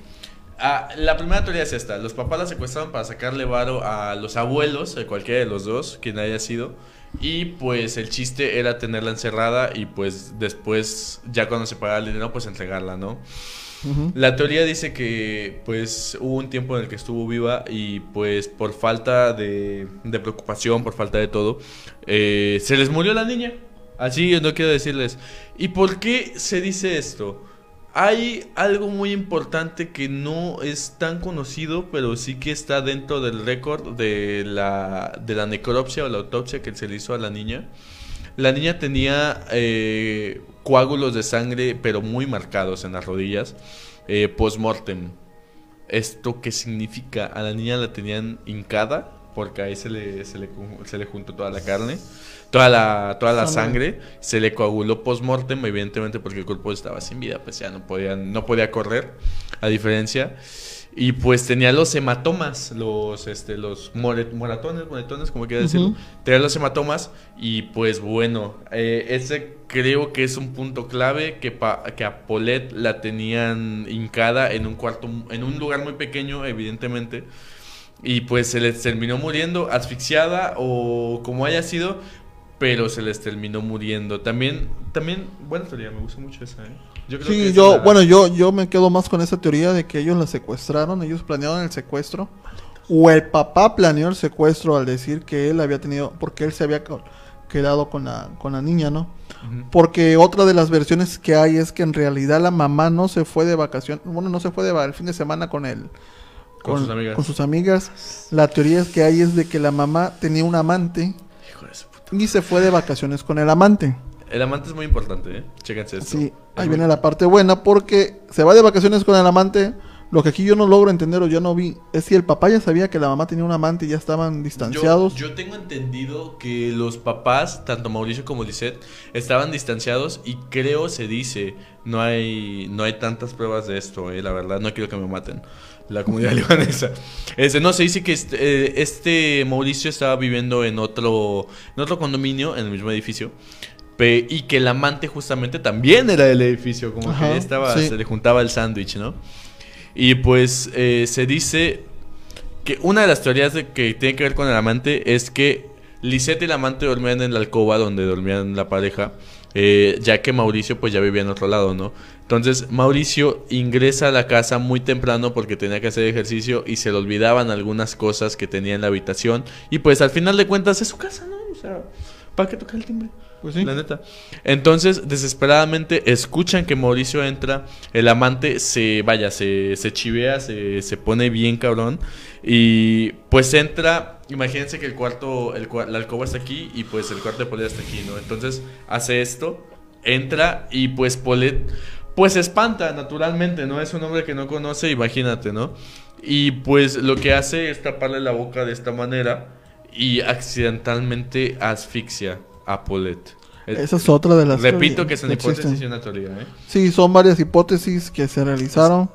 S1: Ah, la primera teoría es esta. Los papás la secuestraron para sacarle varo a los abuelos, a cualquiera de los dos, quien haya sido. Y pues el chiste era tenerla encerrada y pues después, ya cuando se pagara el dinero, pues entregarla, ¿no? La teoría dice que pues hubo un tiempo en el que estuvo viva y pues por falta de, de preocupación, por falta de todo, eh, se les murió la niña. Así yo no quiero decirles. ¿Y por qué se dice esto? Hay algo muy importante que no es tan conocido, pero sí que está dentro del récord de la, de la necropsia o la autopsia que se le hizo a la niña. La niña tenía eh, coágulos de sangre, pero muy marcados en las rodillas, eh, post-mortem. ¿Esto qué significa? A la niña la tenían hincada, porque ahí se le, se le, se le juntó toda la carne, toda la, toda la
S2: Sangre.
S1: se le coaguló post-mortem, evidentemente porque el cuerpo estaba sin vida, pues ya no podía, no podía correr, a diferencia. Y pues tenía los hematomas, los, este, los more- moratones, moretones, como quiera decirlo.
S2: Ujú.
S1: Tenía los hematomas y pues bueno, eh, ese creo que es un punto clave que, pa- que a Paulette la tenían hincada en un cuarto, en un lugar muy pequeño, evidentemente. Y pues se les terminó muriendo asfixiada o como haya sido, pero se les terminó muriendo. También, también, buena teoría, me gusta mucho esa, ¿eh? Yo creo que
S2: Sí, yo,
S1: la-
S2: bueno, yo, yo me quedo más con esa teoría de que ellos la secuestraron, ellos planearon el secuestro. O el papá planeó el secuestro al decir que él había tenido, porque él se había quedado con la, con la niña, ¿no? Porque otra de las versiones que hay es que en realidad la mamá no se fue de vacaciones, bueno, no se fue de el fin de semana con él.
S1: Con sus amigas.
S2: con sus amigas. La teoría que hay es de que la mamá tenía un amante
S1: Hijo de su.
S2: Y se fue de vacaciones con el amante.
S1: El amante es muy importante, ¿eh? Chéquense esto.
S2: Sí,
S1: Es
S2: ahí
S1: muy-
S2: viene la parte buena porque se va de vacaciones con el amante. Lo que aquí yo no logro entender o yo no vi es si el papá ya sabía que la mamá tenía un amante y ya estaban distanciados.
S1: Yo, yo tengo entendido que los papás, tanto Mauricio como Lisette, estaban distanciados y creo se dice, no hay, no hay tantas pruebas de esto, eh, la verdad, no quiero que me maten, la comunidad libanesa. Este, no, se dice que este, eh, este Mauricio estaba viviendo en otro, en otro condominio, en el mismo edificio. pe- Y que el amante justamente también era del edificio, como
S2: Ajá,
S1: que estaba,
S2: sí.
S1: se le juntaba el sándwich, ¿no? Y pues eh, se dice que una de las teorías de que tiene que ver con el amante es que Lisette y el amante dormían en la alcoba donde dormían la pareja, eh, ya que Mauricio pues ya vivía en otro lado, ¿no? Entonces Mauricio ingresa a la casa muy temprano porque tenía que hacer ejercicio y se le olvidaban algunas cosas que tenía en la habitación y pues al final de cuentas es su casa, ¿no? O sea, ¿para qué tocar el timbre?
S2: Pues sí.
S1: La neta. Entonces, desesperadamente, escuchan que Mauricio entra. El amante se, vaya, se, se chivea, se, se pone bien cabrón. Y pues entra. Imagínense que el cuarto, el, la alcoba está aquí y pues el cuarto de Polet está aquí, ¿no? Entonces hace esto, entra y pues Polet, pues espanta naturalmente, ¿no? Es un hombre que no conoce, imagínate, ¿no? Y pues lo que hace es taparle la boca de esta manera y accidentalmente asfixia a Polet.
S2: Esa es otra de las
S1: Repito que es una hipótesis
S2: existen.
S1: y una teoría, ¿eh?
S2: Sí, son varias hipótesis que se realizaron.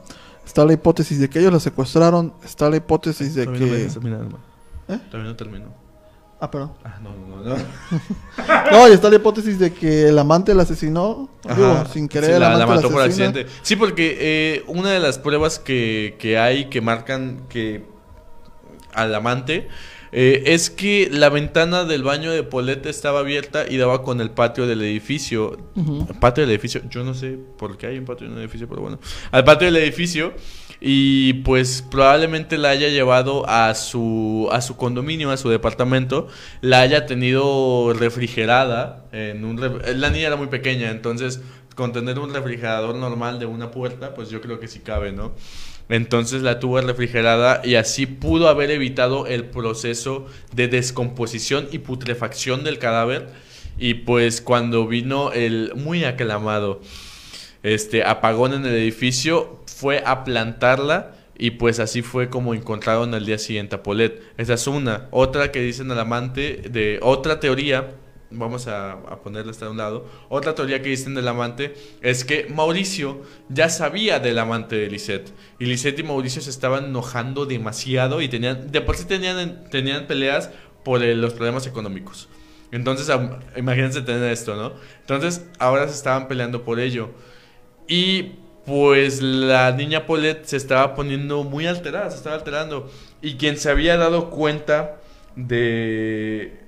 S2: Está la hipótesis de que ellos la secuestraron. Está la hipótesis de que... ¿Eh?
S1: Todavía no termino.
S2: Ah, perdón.
S1: Ah, no, no, no.
S2: No, y está la hipótesis de que el amante la asesinó. Digo, sin querer,
S1: Sí,
S2: el
S1: la,
S2: amante
S1: la mató por accidente. Sí, porque eh, una de las pruebas que, que hay que marcan que al amante eh, es que la ventana del baño de Paulette estaba abierta y daba con el patio del edificio. El patio del edificio, yo no sé por qué hay un patio en un edificio, pero bueno. Al patio del edificio y pues probablemente la haya llevado a su a su condominio, a su departamento, la haya tenido refrigerada en un ref- la niña era muy pequeña, entonces con tener un refrigerador normal de una puerta, pues yo creo que sí cabe, ¿no? Entonces la tuvo refrigerada y así pudo haber evitado el proceso de descomposición y putrefacción del cadáver. Y pues cuando vino el muy aclamado este apagón en el edificio, fue a plantarla y pues así fue como encontraron al día siguiente a Paulette. Esa es una. Otra que dicen al amante de otra teoría, vamos a, a ponerla hasta un lado. Otra teoría que dicen del amante es que Mauricio ya sabía del amante de Lisette. Y Lisette y Mauricio se estaban enojando demasiado y tenían, de por sí tenían, tenían peleas por los problemas económicos. Entonces, imagínense tener esto, ¿no? Entonces, ahora se estaban peleando por ello. Y pues la niña Paulette se estaba poniendo muy alterada, se estaba alterando. Y quien se había dado cuenta de...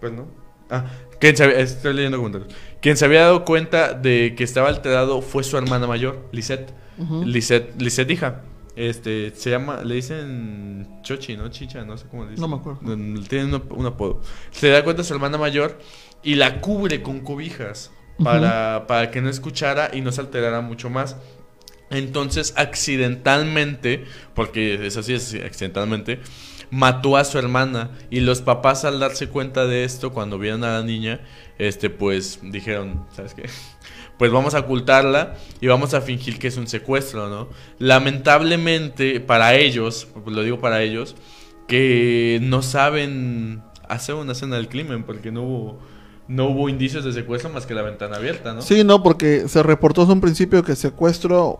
S1: Pues no. Ah, quien se había- estoy leyendo comentarios. Quien se había dado cuenta de que estaba alterado fue su hermana mayor, Lisette.
S2: Ujú.
S1: Lisette, Lisette hija. Este, se llama, le dicen Chochi, ¿no? Chicha, no sé cómo le dicen.
S2: No me acuerdo.
S1: Mm, Tiene un, un apodo. Se da cuenta su hermana mayor y la cubre con cobijas para, para que no escuchara y no se alterara mucho más. Entonces, accidentalmente, porque eso sí es accidentalmente, mató a su hermana. Y los papás, al darse cuenta de esto, cuando vieron a la niña, este, pues dijeron, ¿sabes qué? Pues vamos a ocultarla y vamos a fingir que es un secuestro, ¿no? Lamentablemente, para ellos, lo digo para ellos, que no saben hacer una escena del crimen porque no hubo, no hubo indicios de secuestro más que la ventana abierta, ¿no?
S2: Sí, no, porque se reportó desde un principio que el secuestro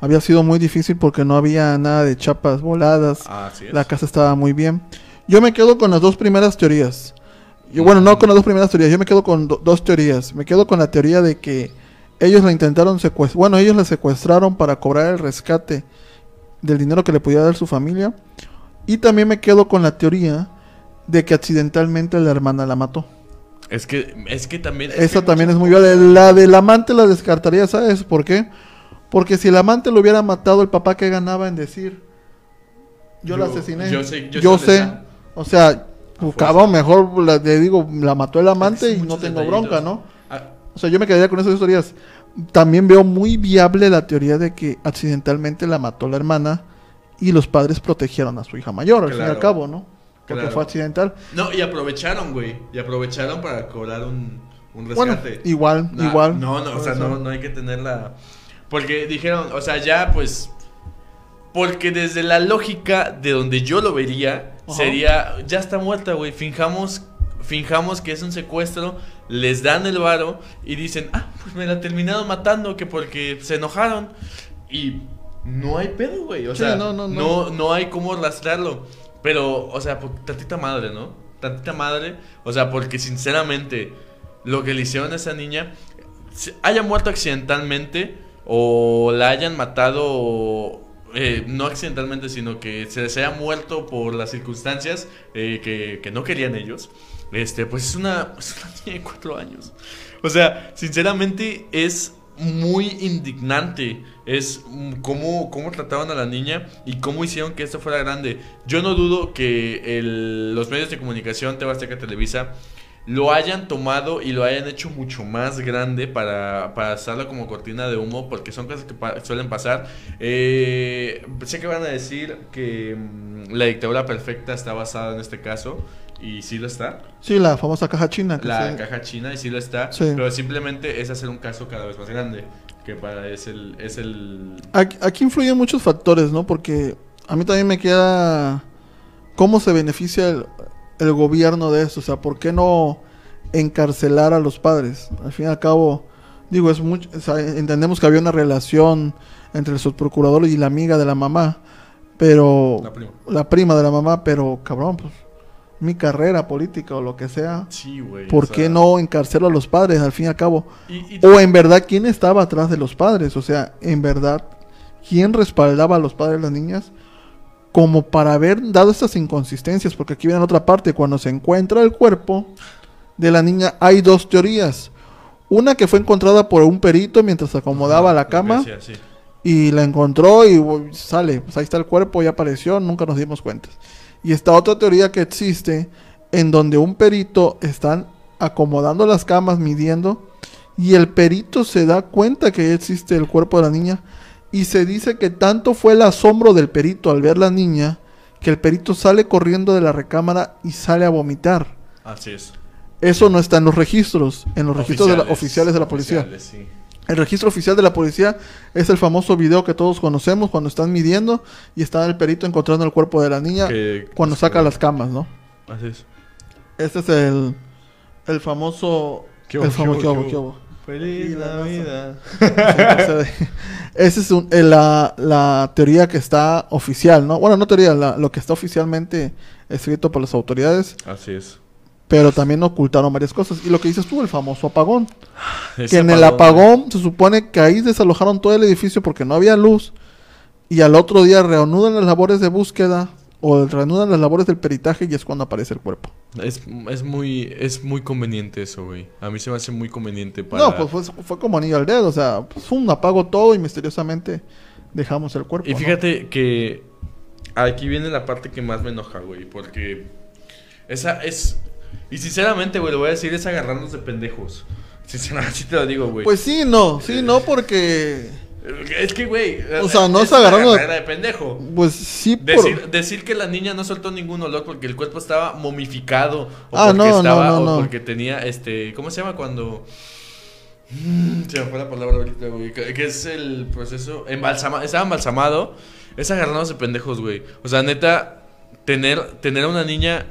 S2: había sido muy difícil porque no había nada de chapas voladas.
S1: Así es.
S2: La casa estaba muy bien. Yo me quedo con las dos primeras teorías. Yo, bueno, no con las dos primeras teorías, yo me quedo con do- dos teorías. Me quedo con la teoría de que ellos la intentaron secuestrar. Bueno, ellos la secuestraron para cobrar el rescate del dinero que le podía dar su familia. Y también me quedo con la teoría de que accidentalmente la hermana la mató.
S1: Es que, es que también.
S2: Esa
S1: que
S2: también es muy válida. La del amante la descartaría, ¿sabes por qué? Porque si el amante lo hubiera matado, el papá que ganaba en decir, yo, la asesiné.
S1: yo sé- yo
S2: yo
S1: sé esa-
S2: O sea, cabrón, mejor la- le digo, la mató el amante y no tengo
S1: detallitos.
S2: bronca, ¿no?
S1: Ah,
S2: O sea, yo me quedaría con esas historias. También veo muy viable la teoría de que accidentalmente la mató la hermana y los padres protegieron a su hija mayor, al fin y al cabo, ¿no? Porque
S1: Claro.
S2: fue accidental.
S1: no, y aprovecharon, güey. Y aprovecharon para cobrar un, un
S2: Bueno,
S1: rescate.
S2: igual,
S1: Nah,
S2: igual.
S1: No, no, o sea, no, no hay que tenerla. Porque dijeron, o sea, ya pues. Porque desde la lógica de donde yo lo vería,
S2: Ajá.
S1: sería, ya está muerta, güey. Finjamos, finjamos que es un secuestro, les dan el varo y dicen, ah, pues me la terminaron matando, que porque se enojaron. Y no hay pedo, güey. O
S2: Sí,
S1: sea,
S2: no, no,
S1: no,
S2: no.
S1: no, hay cómo rastrearlo. Pero, o sea, tantita madre, ¿no? Tantita madre. O sea, porque sinceramente, lo que le hicieron a esa niña, haya muerto accidentalmente o la hayan matado, eh, no accidentalmente, sino que se les haya muerto por las circunstancias eh, que, que no querían ellos, este, pues es una, es una niña de cuatro años. O sea, sinceramente es muy indignante. Es mm, cómo, cómo trataban a la niña y cómo hicieron que esto fuera grande. Yo no dudo que el- los medios de comunicación, Tebasteca Televisa, lo hayan tomado y lo hayan hecho mucho más grande para, para hacerlo como cortina de humo, porque son cosas que suelen pasar. Eh, sé que van a decir que mm, la dictadura perfecta está basada en este caso, y sí lo está.
S2: Sí, la famosa caja china. que
S1: La caja china, y sí lo está,
S2: Sí.
S1: pero simplemente es hacer un caso cada vez más grande, que para es el... Es el
S2: Aquí, aquí influyen muchos factores, ¿no? Porque a mí también me queda cómo se beneficia el, el gobierno de esto. O sea, ¿por qué no encarcelar a los padres? Al fin y al cabo, digo, es mucho, o sea, entendemos que había una relación entre el subprocurador y la amiga de la mamá, pero
S1: La prima.
S2: la prima de la mamá, pero cabrón, pues mi carrera política o lo que sea,
S1: Sí, güey.
S2: ¿por
S1: o sea,
S2: qué no encarcelo a los padres al fin y al cabo?
S1: Y, y-
S2: O en verdad, ¿quién estaba atrás de los padres? O sea, en verdad, ¿quién respaldaba a los padres de las niñas? Como para haber dado estas inconsistencias, porque aquí viene otra parte, cuando se encuentra el cuerpo de la niña hay dos teorías. Una que fue encontrada por un perito mientras se acomodaba la cama
S1: decía, sí.
S2: y la encontró y sale, pues ahí está el cuerpo, ya apareció, nunca nos dimos cuenta. Y está otra teoría que existe en donde un perito están acomodando las camas, midiendo, y el perito se da cuenta que existe el cuerpo de la niña y se dice que tanto fue el asombro del perito al ver la niña que el perito sale corriendo de la recámara y sale a vomitar.
S1: Así es.
S2: Eso no está en los registros, en los registros de la- oficiales de la policía.
S1: Oficiales, sí.
S2: El registro oficial de la policía es el famoso video que todos conocemos cuando están midiendo y está el perito encontrando el cuerpo de la niña
S1: Que-
S2: cuando saca las camas, ¿no?
S1: Así es.
S2: Este es el, el famoso...
S1: ¿Qué
S2: el famoso...
S1: qué
S2: ¿qué
S1: hubo,
S2: hubo,
S1: qué
S2: qué
S1: hubo?
S2: hubo?
S1: Feliz Navidad.
S2: Esa es un- eh, la, la teoría que está oficial, ¿no? Bueno, no teoría, la- lo que está oficialmente escrito por las autoridades,
S1: Así es.
S2: Pero también ocultaron varias cosas. Y lo que dices tú, el famoso apagón.
S1: Ese
S2: que en el apagón se supone que ahí desalojaron todo el edificio porque no había luz y al otro día reanudan las labores de búsqueda o reanudan las labores del peritaje y es cuando aparece el cuerpo.
S1: Es, es muy es muy conveniente eso, güey. A mí se me hace muy conveniente para...
S2: No, pues fue, fue como anillo al dedo, o sea, pues, un apago todo y misteriosamente dejamos el cuerpo.
S1: Y
S2: ¿no?
S1: fíjate que aquí viene la parte que más me enoja, güey, porque esa es y sinceramente, güey, lo voy a decir es agarrarnos de pendejos. Sinceramente, así te lo digo, güey.
S2: Pues sí, no, sí, no porque
S1: es que, güey,
S2: O sea, no
S1: es
S2: se
S1: una
S2: de-
S1: de pendejo.
S2: pues sí por
S1: Decir, decir que la niña no soltó ningún olor porque el cuerpo estaba momificado o
S2: Ah,
S1: porque
S2: no, no,
S1: estaba
S2: no,
S1: o
S2: no.
S1: porque tenía este, ¿cómo se llama cuando Mm, se me fue la palabra ahorita, güey, que, que es el proceso embalsama, estaba embalsamado, es agarrarnos de pendejos, güey. O sea, neta tener tener a una niña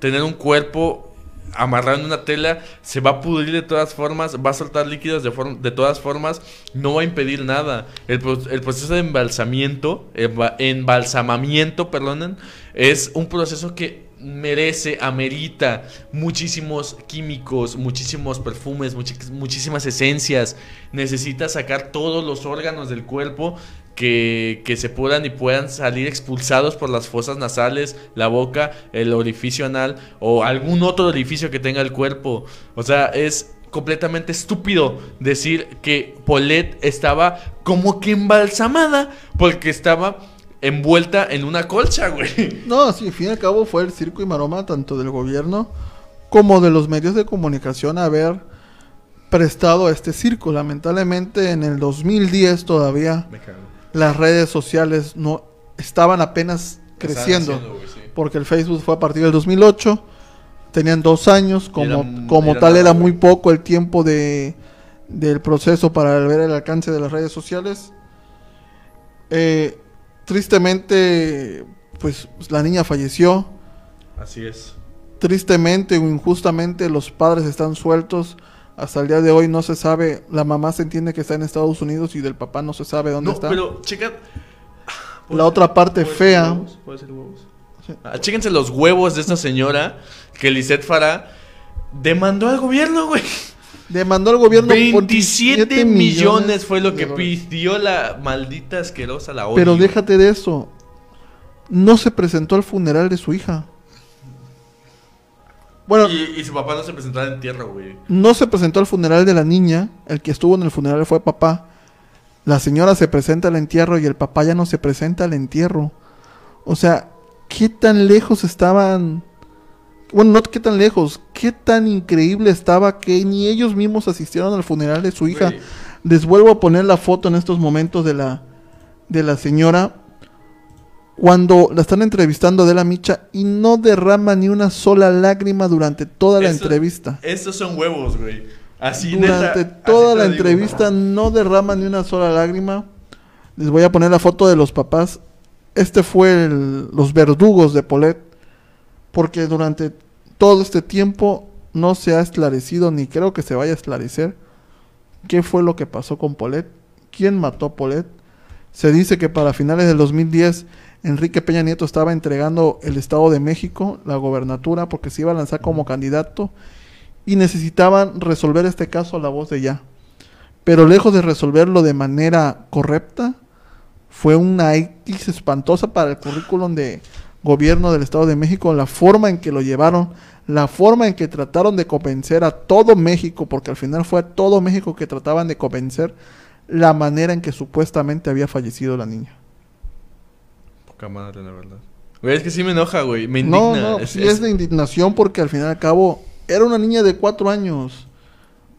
S1: tener un cuerpo amarrado en una tela, se va a pudrir de todas formas, va a soltar líquidos de, de todas formas, no va a impedir nada. El, pro- el proceso de embalsamiento, emba- embalsamamiento, perdonen, es un proceso que merece, amerita muchísimos químicos, muchísimos perfumes, muchísimas esencias. Necesita sacar todos los órganos del cuerpo que, que se puedan y puedan salir expulsados por las fosas nasales, la boca, el orificio anal o algún otro orificio que tenga el cuerpo. O sea, es completamente estúpido decir que Paulette estaba como que embalsamada porque estaba envuelta en una colcha, güey.
S2: No, sí, al fin y al cabo fue el circo y maroma tanto del gobierno como de los medios de comunicación haber prestado a este circo. Lamentablemente en el 2010 todavía
S1: Me cago.
S2: Las redes sociales no estaban apenas creciendo.
S1: Haciendo, sí.
S2: Porque el Facebook fue a partir del 2008. Tenían dos años. Como,
S1: Era-
S2: como
S1: era
S2: tal
S1: nada,
S2: era muy poco el tiempo de, del proceso para ver el alcance de las redes sociales. Eh, tristemente, pues la niña falleció.
S1: Así es.
S2: Tristemente o injustamente los padres están sueltos. Hasta el día de hoy no se sabe. La mamá se entiende que está en Estados Unidos y del papá no se sabe dónde
S1: No,
S2: está.
S1: pero checa.
S2: La otra parte
S1: ¿Puede ser
S2: fea.
S1: huevos? ¿Puede ser huevos?
S2: Sí.
S1: Ah, chéquense los huevos de esta señora que Lisette Farah demandó al gobierno, güey.
S2: Demandó al gobierno por
S1: 27 millones fue lo que pidió la maldita asquerosa la odio.
S2: Pero déjate de eso. No se presentó al funeral de su hija. Bueno,
S1: Y, y su papá no se presentó al entierro, güey.
S2: no se presentó al funeral de la niña. El que estuvo en el funeral fue papá. La señora se presenta al entierro y el papá ya no se presenta al entierro. O sea, ¿qué tan lejos estaban? Bueno, no qué tan lejos, qué tan increíble estaba que ni ellos mismos asistieron al funeral de su hija.
S1: Güey.
S2: Les vuelvo a poner la foto en estos momentos de la, de la señora cuando la están entrevistando de la Micha y no derrama ni una sola lágrima durante toda la entrevista.
S1: Estos son huevos, güey. Así
S2: durante
S1: neta,
S2: toda
S1: así
S2: la
S1: digo.
S2: entrevista no derrama ni una sola lágrima. Les voy a poner la foto de los papás. Este fue el- los verdugos de Polet. Porque durante todo este tiempo no se ha esclarecido, ni creo que se vaya a esclarecer, qué fue lo que pasó con Polet, quién mató a Polet, Se dice que para finales del 2010 Enrique Peña Nieto estaba entregando el Estado de México, la gobernatura, porque se iba a lanzar como candidato y necesitaban resolver este caso a la voz de ya. Pero lejos de resolverlo de manera correcta, fue una X espantosa para el currículum de gobierno del Estado de México, la forma en que lo llevaron, la forma en que trataron de convencer a todo México, porque al final fue a todo México que trataban de convencer la manera en que supuestamente había fallecido la niña.
S1: Poca madre, la verdad. Güey, es que sí me enoja, güey. Me
S2: No,
S1: indigna.
S2: no,
S1: Es-
S2: sí
S1: es-
S2: es de indignación porque al fin y al cabo era una niña de cuatro años.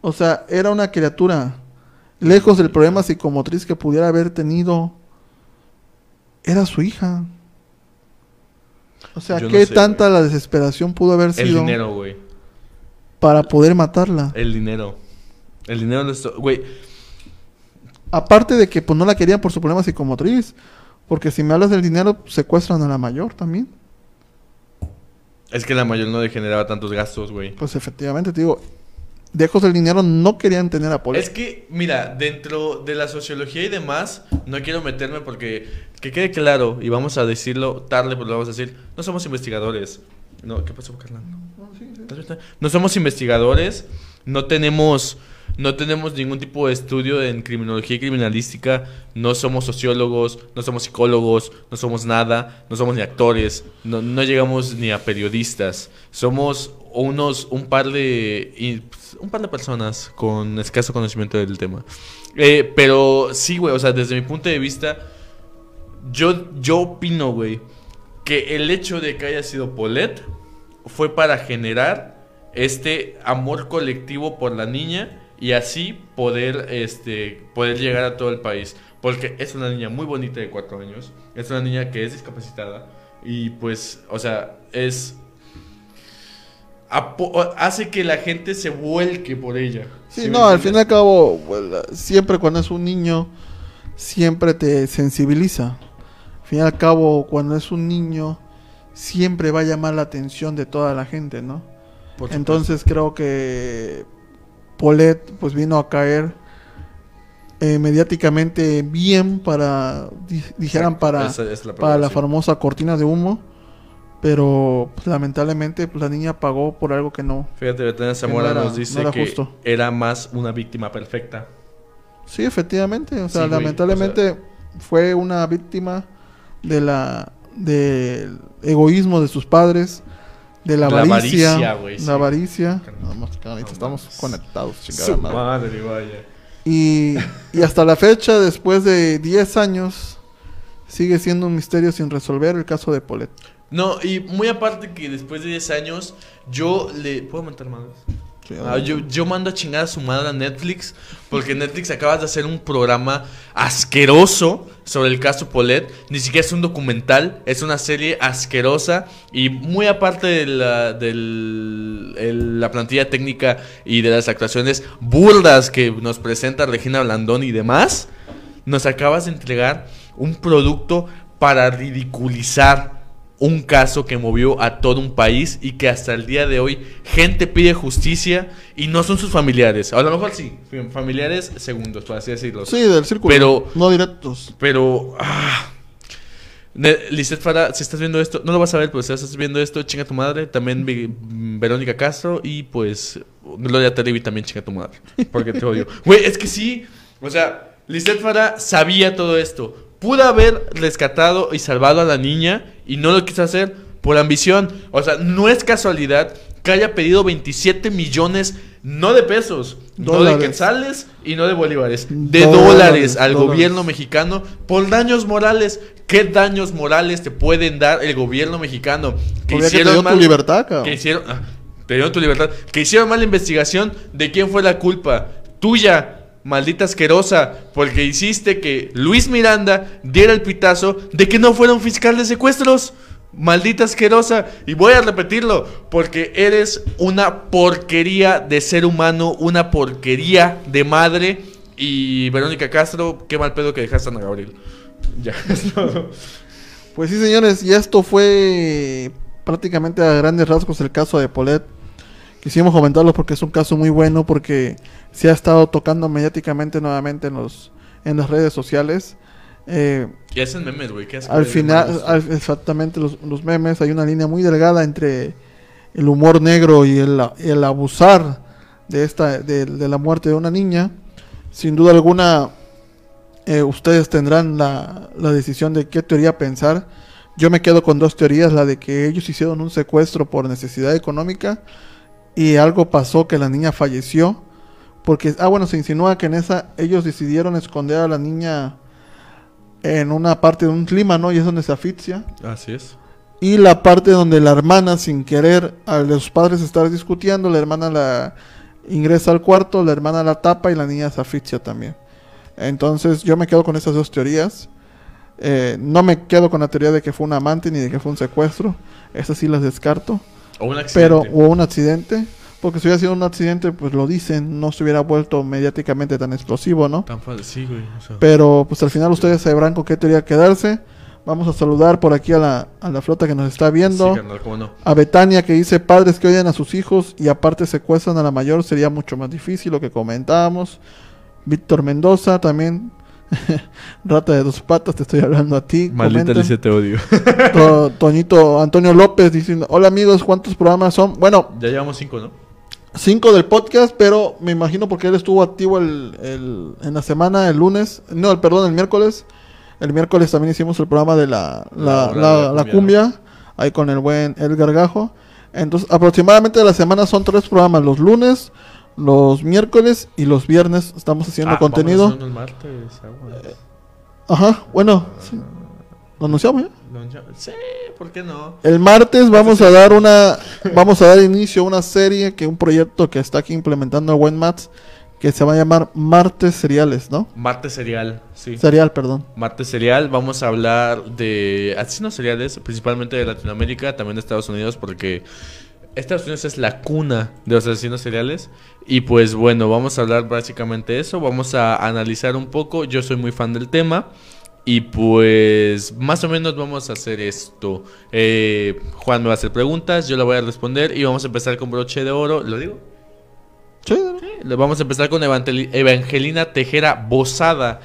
S2: O sea, era una criatura. Lejos del problema psicomotriz que pudiera haber tenido, era su hija. O sea,
S1: Yo no
S2: ¿qué
S1: sé,
S2: tanta la desesperación pudo haber
S1: El
S2: sido
S1: dinero, güey.
S2: para poder matarla?
S1: El dinero. El dinero de esto. Güey,
S2: Aparte de que pues no la querían por su problema psicomotriz. Porque si me hablas del dinero, secuestran a la mayor también.
S1: es que la mayor no generaba tantos gastos, güey.
S2: Pues efectivamente, te digo, lejos del dinero no querían tener a Paulette.
S1: Es que, mira, dentro de la sociología y demás, no quiero meterme porque que quede claro, y vamos a decirlo tarde, pero lo vamos a decir, no somos investigadores. No, ¿qué pasó, Carla? ¿Estás bien? No somos investigadores, no tenemos, no tenemos ningún tipo de estudio en criminología y criminalística, no somos sociólogos, no somos psicólogos, no somos nada, no somos ni actores, no, llegamos ni a periodistas, somos unos, un par de, pues, un par de personas con escaso conocimiento del tema. Eh, pero sí, güey, o sea, desde mi punto de vista, yo, yo opino, güey, que el hecho de que haya sido Paulette fue para generar este amor colectivo por la niña y así poder, este, poder llegar a todo el país. Porque es una niña muy bonita de cuatro años, es una niña que es discapacitada y pues, o sea, es... hace que la gente se vuelque por ella.
S2: Sí,
S1: ¿Sí
S2: no, al fin y al cabo, pues, siempre cuando es un niño, siempre te sensibiliza. Al fin y al cabo, cuando es un niño, siempre va a llamar la atención de toda la gente, ¿no? Entonces creo que Paulette pues vino a caer eh, mediáticamente bien para, di- dijeran, para,
S1: Esa la
S2: para la famosa cortina de humo. Pero pues, lamentablemente pues, la niña pagó por algo que no.
S1: Fíjate, Betania Zamora
S2: no
S1: nos dice
S2: no
S1: que
S2: justo.
S1: era más una víctima perfecta.
S2: Sí, efectivamente. O sea,
S1: Sí,
S2: lamentablemente fue una víctima de la del egoísmo de sus padres, de la
S1: La
S2: avaricia,
S1: avaricia, sí.
S2: la avaricia. Vamos, estamos conectados, chingada madre.
S1: madre, vaya.
S2: Y, y hasta la fecha, después de 10 años, sigue siendo un misterio sin resolver el caso de Paulette.
S1: No, y muy aparte que después de 10 años, yo le... ¿Puedo mentar más? Ah, yo, yo mando a chingar a su madre a Netflix porque Netflix acabas de hacer un programa asqueroso sobre el caso Paulette. Ni siquiera es un documental, es una serie asquerosa y muy aparte de la, el- la plantilla técnica y de las actuaciones burdas que nos presenta Regina Blandón y demás, nos acabas de entregar un producto para ridiculizar un caso que movió a todo un país y que hasta el día de hoy gente pide justicia y no son sus familiares. A lo mejor sí, familiares segundos, por así decirlo.
S2: Sí, del círculo.
S1: Pero-
S2: no directos.
S1: Pero, ah, Lisette Farah, si estás viendo esto, no lo vas a ver, pero si estás viendo esto, chinga tu madre. También Vi- Verónica Castro y pues Gloria Trevi también chinga tu madre. Porque te odio. Güey, es que sí. O sea, Lisette Farah sabía todo esto. Pudo haber rescatado y salvado a la niña y no lo quiso hacer por ambición. O sea, no es casualidad que haya pedido 27 millones, no de pesos, no de quetzales y no de bolívares, de
S2: Dólares,
S1: dólares al
S2: dólares.
S1: gobierno mexicano por daños morales. ¿Qué daños morales te pueden dar el gobierno mexicano?
S2: Que te dio tu libertad, cabrón.
S1: Que hicieron, ah, te dieron tu libertad. Que hicieron mala investigación de quién fue la culpa. Tuya, maldita asquerosa, porque hiciste que Luis Miranda diera el pitazo de que no fuera un fiscal de secuestros. Maldita asquerosa. Y voy a repetirlo, porque eres una porquería de ser humano, una porquería de madre. Y Verónica Castro, qué mal pedo que dejaste a Gabriel. Ya.
S2: Pues sí, señores, y esto fue prácticamente a grandes rasgos el caso de Paulette. Quisimos comentarlo porque es un caso muy bueno, porque se ha estado tocando mediáticamente nuevamente en, los, en las redes sociales. Eh,
S1: Y hacen memes, güey. ¿Qué
S2: al final, al- exactamente, los, los memes, hay una línea muy delgada entre el humor negro y el, el abusar de, esta, de, de la muerte de una niña. Sin duda alguna, eh, ustedes tendrán la, la decisión de qué teoría pensar. Yo me quedo con dos teorías, la de que ellos hicieron un secuestro por necesidad económica y algo pasó que la niña falleció. Porque, ah, bueno, se insinúa que en esa ellos decidieron esconder a la niña en una parte de un clima, ¿no? Y es donde se asfixia.
S1: Así es.
S2: Y la parte donde la hermana, sin querer, a los padres estar discutiendo, la hermana la ingresa al cuarto, la hermana la tapa y la niña se asfixia también. Entonces yo me quedo con esas dos teorías. Eh, no me quedo con la teoría de que fue un amante ni de que fue un secuestro. Esas sí las descarto.
S1: O un accidente.
S2: Pero hubo un accidente. Porque si hubiera sido un accidente, pues lo dicen, no se hubiera vuelto mediáticamente tan explosivo, ¿no?
S1: Tan fácil, sí, güey. o sea.
S2: Pero pues al final ustedes sabrán con qué teoría quedarse. Vamos a saludar por aquí a la, a la flota que nos está viendo.
S1: Sí, carnal, no.
S2: A Betania que dice padres que odian a sus hijos y aparte secuestran a la mayor sería mucho más difícil lo que comentábamos. Víctor Mendoza también. Rata de dos patas, te estoy hablando a ti.
S1: Maldita. Alicia, te odio.
S2: To- Toñito Antonio López diciendo, hola amigos, ¿cuántos programas son? Bueno,
S1: ya llevamos cinco, ¿no?
S2: cinco del podcast, pero me imagino porque él estuvo activo el, el- en la semana, el lunes, no, el, perdón, el miércoles. El miércoles también hicimos el programa de la, la,
S1: cumbia,
S2: ahí con el buen Edgar Gajo. Entonces, aproximadamente de la semana son tres programas, los lunes, los miércoles y los viernes estamos haciendo
S1: Ah,
S2: contenido.
S1: unos martes, aguas.
S2: Ajá, bueno, sí. lo anunciamos ya.
S1: Ya- Sí, ¿por qué no?
S2: El martes vamos a dar una vamos a dar inicio a una serie que un proyecto que está aquí implementando buen Mats que se va a llamar Martes Seriales, ¿no?
S1: Martes serial, sí.
S2: Serial, perdón.
S1: Martes serial, vamos a hablar de asesinos seriales, principalmente de Latinoamérica, también de Estados Unidos, porque Estados Unidos es la cuna de los asesinos seriales. Y pues bueno, vamos a hablar básicamente de eso, vamos a analizar un poco, yo soy muy fan del tema. Y pues más o menos vamos a hacer esto. Eh, Juan me va a hacer preguntas, yo le voy a responder y vamos a empezar con broche de oro. ¿Lo digo?
S2: Sí.
S1: Le Vamos a empezar con Evangeli- Evangelina Tejera Bozada,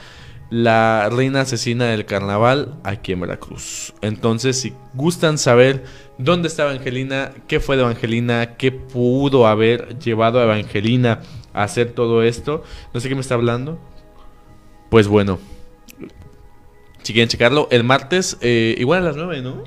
S1: la reina asesina del carnaval aquí en Veracruz. Entonces, si gustan saber dónde está Evangelina, qué fue de Evangelina, qué pudo haber llevado a Evangelina a hacer todo esto, no sé qué me está hablando. Pues bueno, si quieren checarlo, el martes, eh, igual a las 9, ¿no?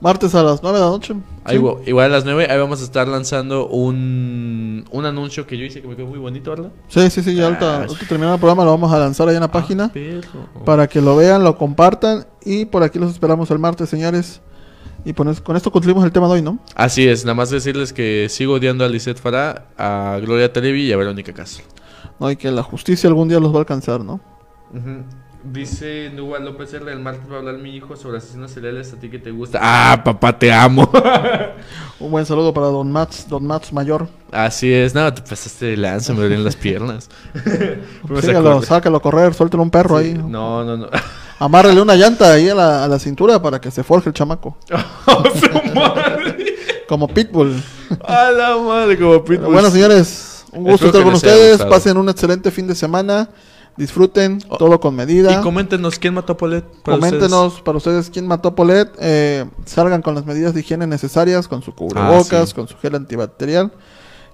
S2: Martes a las 9 de la noche.
S1: Ahí
S2: Sí.
S1: igual, a las 9, ahí vamos a estar lanzando un, un anuncio que yo hice que me quedó muy bonito, ¿verdad?
S2: Sí, sí, sí, ya
S1: Ah,
S2: ahorita,
S1: sí.
S2: ahorita terminando el programa lo vamos a lanzar ahí en la página
S1: Ah, perro.
S2: para que lo vean, lo compartan y por aquí los esperamos el martes, señores. Y con es- con esto concluimos el tema de hoy, ¿no?
S1: Así es, nada más decirles que sigo odiando a Lisette Farah, a Gloria Trevi y a Verónica Castro.
S2: No, y que la justicia algún día los va a alcanzar, ¿no?
S1: Dice Nuba López R. El martes va a hablar mi hijo sobre asesinos seriales. A ti que te gusta. Ah, papá, te amo.
S2: Un buen saludo para Don Mats, Don Mats Mayor.
S1: Así es, no, te pasaste de lanza, me dolían las piernas.
S2: Sígalo,
S1: correr.
S2: sácalo a correr, suéltelo un perro
S1: Sí,
S2: ahí.
S1: No, no, no.
S2: Amárrele una llanta ahí a la, a la cintura para que se forje el chamaco.
S1: ¡Oh, su madre!
S2: Como Pitbull.
S1: A la madre, como Pitbull.
S2: bueno, señores, un gusto
S1: Espero
S2: estar con ustedes. Pasen un excelente fin de semana. Disfruten
S1: Oh,
S2: todo con medida.
S1: Y coméntenos quién mató a para
S2: Coméntenos para ustedes quién mató a Polet. Eh, salgan con las medidas de higiene necesarias, con su cubrebocas,
S1: Ah, sí.
S2: con su gel antibacterial.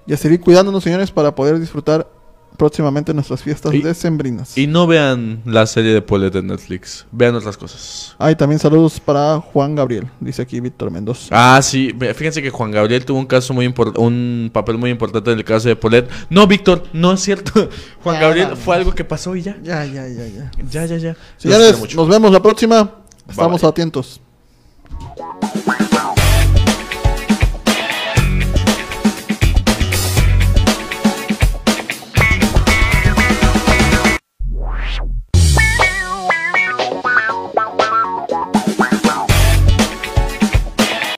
S2: Y a seguir cuidándonos, señores, para poder disfrutar próximamente nuestras fiestas
S1: Y-
S2: decembrinas.
S1: Y no vean la serie de Paulette en Netflix. Vean otras cosas.
S2: Hay también saludos para Juan Gabriel, dice aquí Víctor Mendoza.
S1: Ah, sí. Fíjense que Juan Gabriel tuvo un caso muy un papel muy importante en el caso de Paulette. No, Víctor, no es cierto. Juan
S2: Ya,
S1: Gabriel
S2: vamos.
S1: fue algo que pasó y ya.
S2: Ya, ya, ya, ya.
S1: Ya, ya, ya.
S2: Señores, nos vemos la próxima. Estamos
S1: bye.
S2: atentos.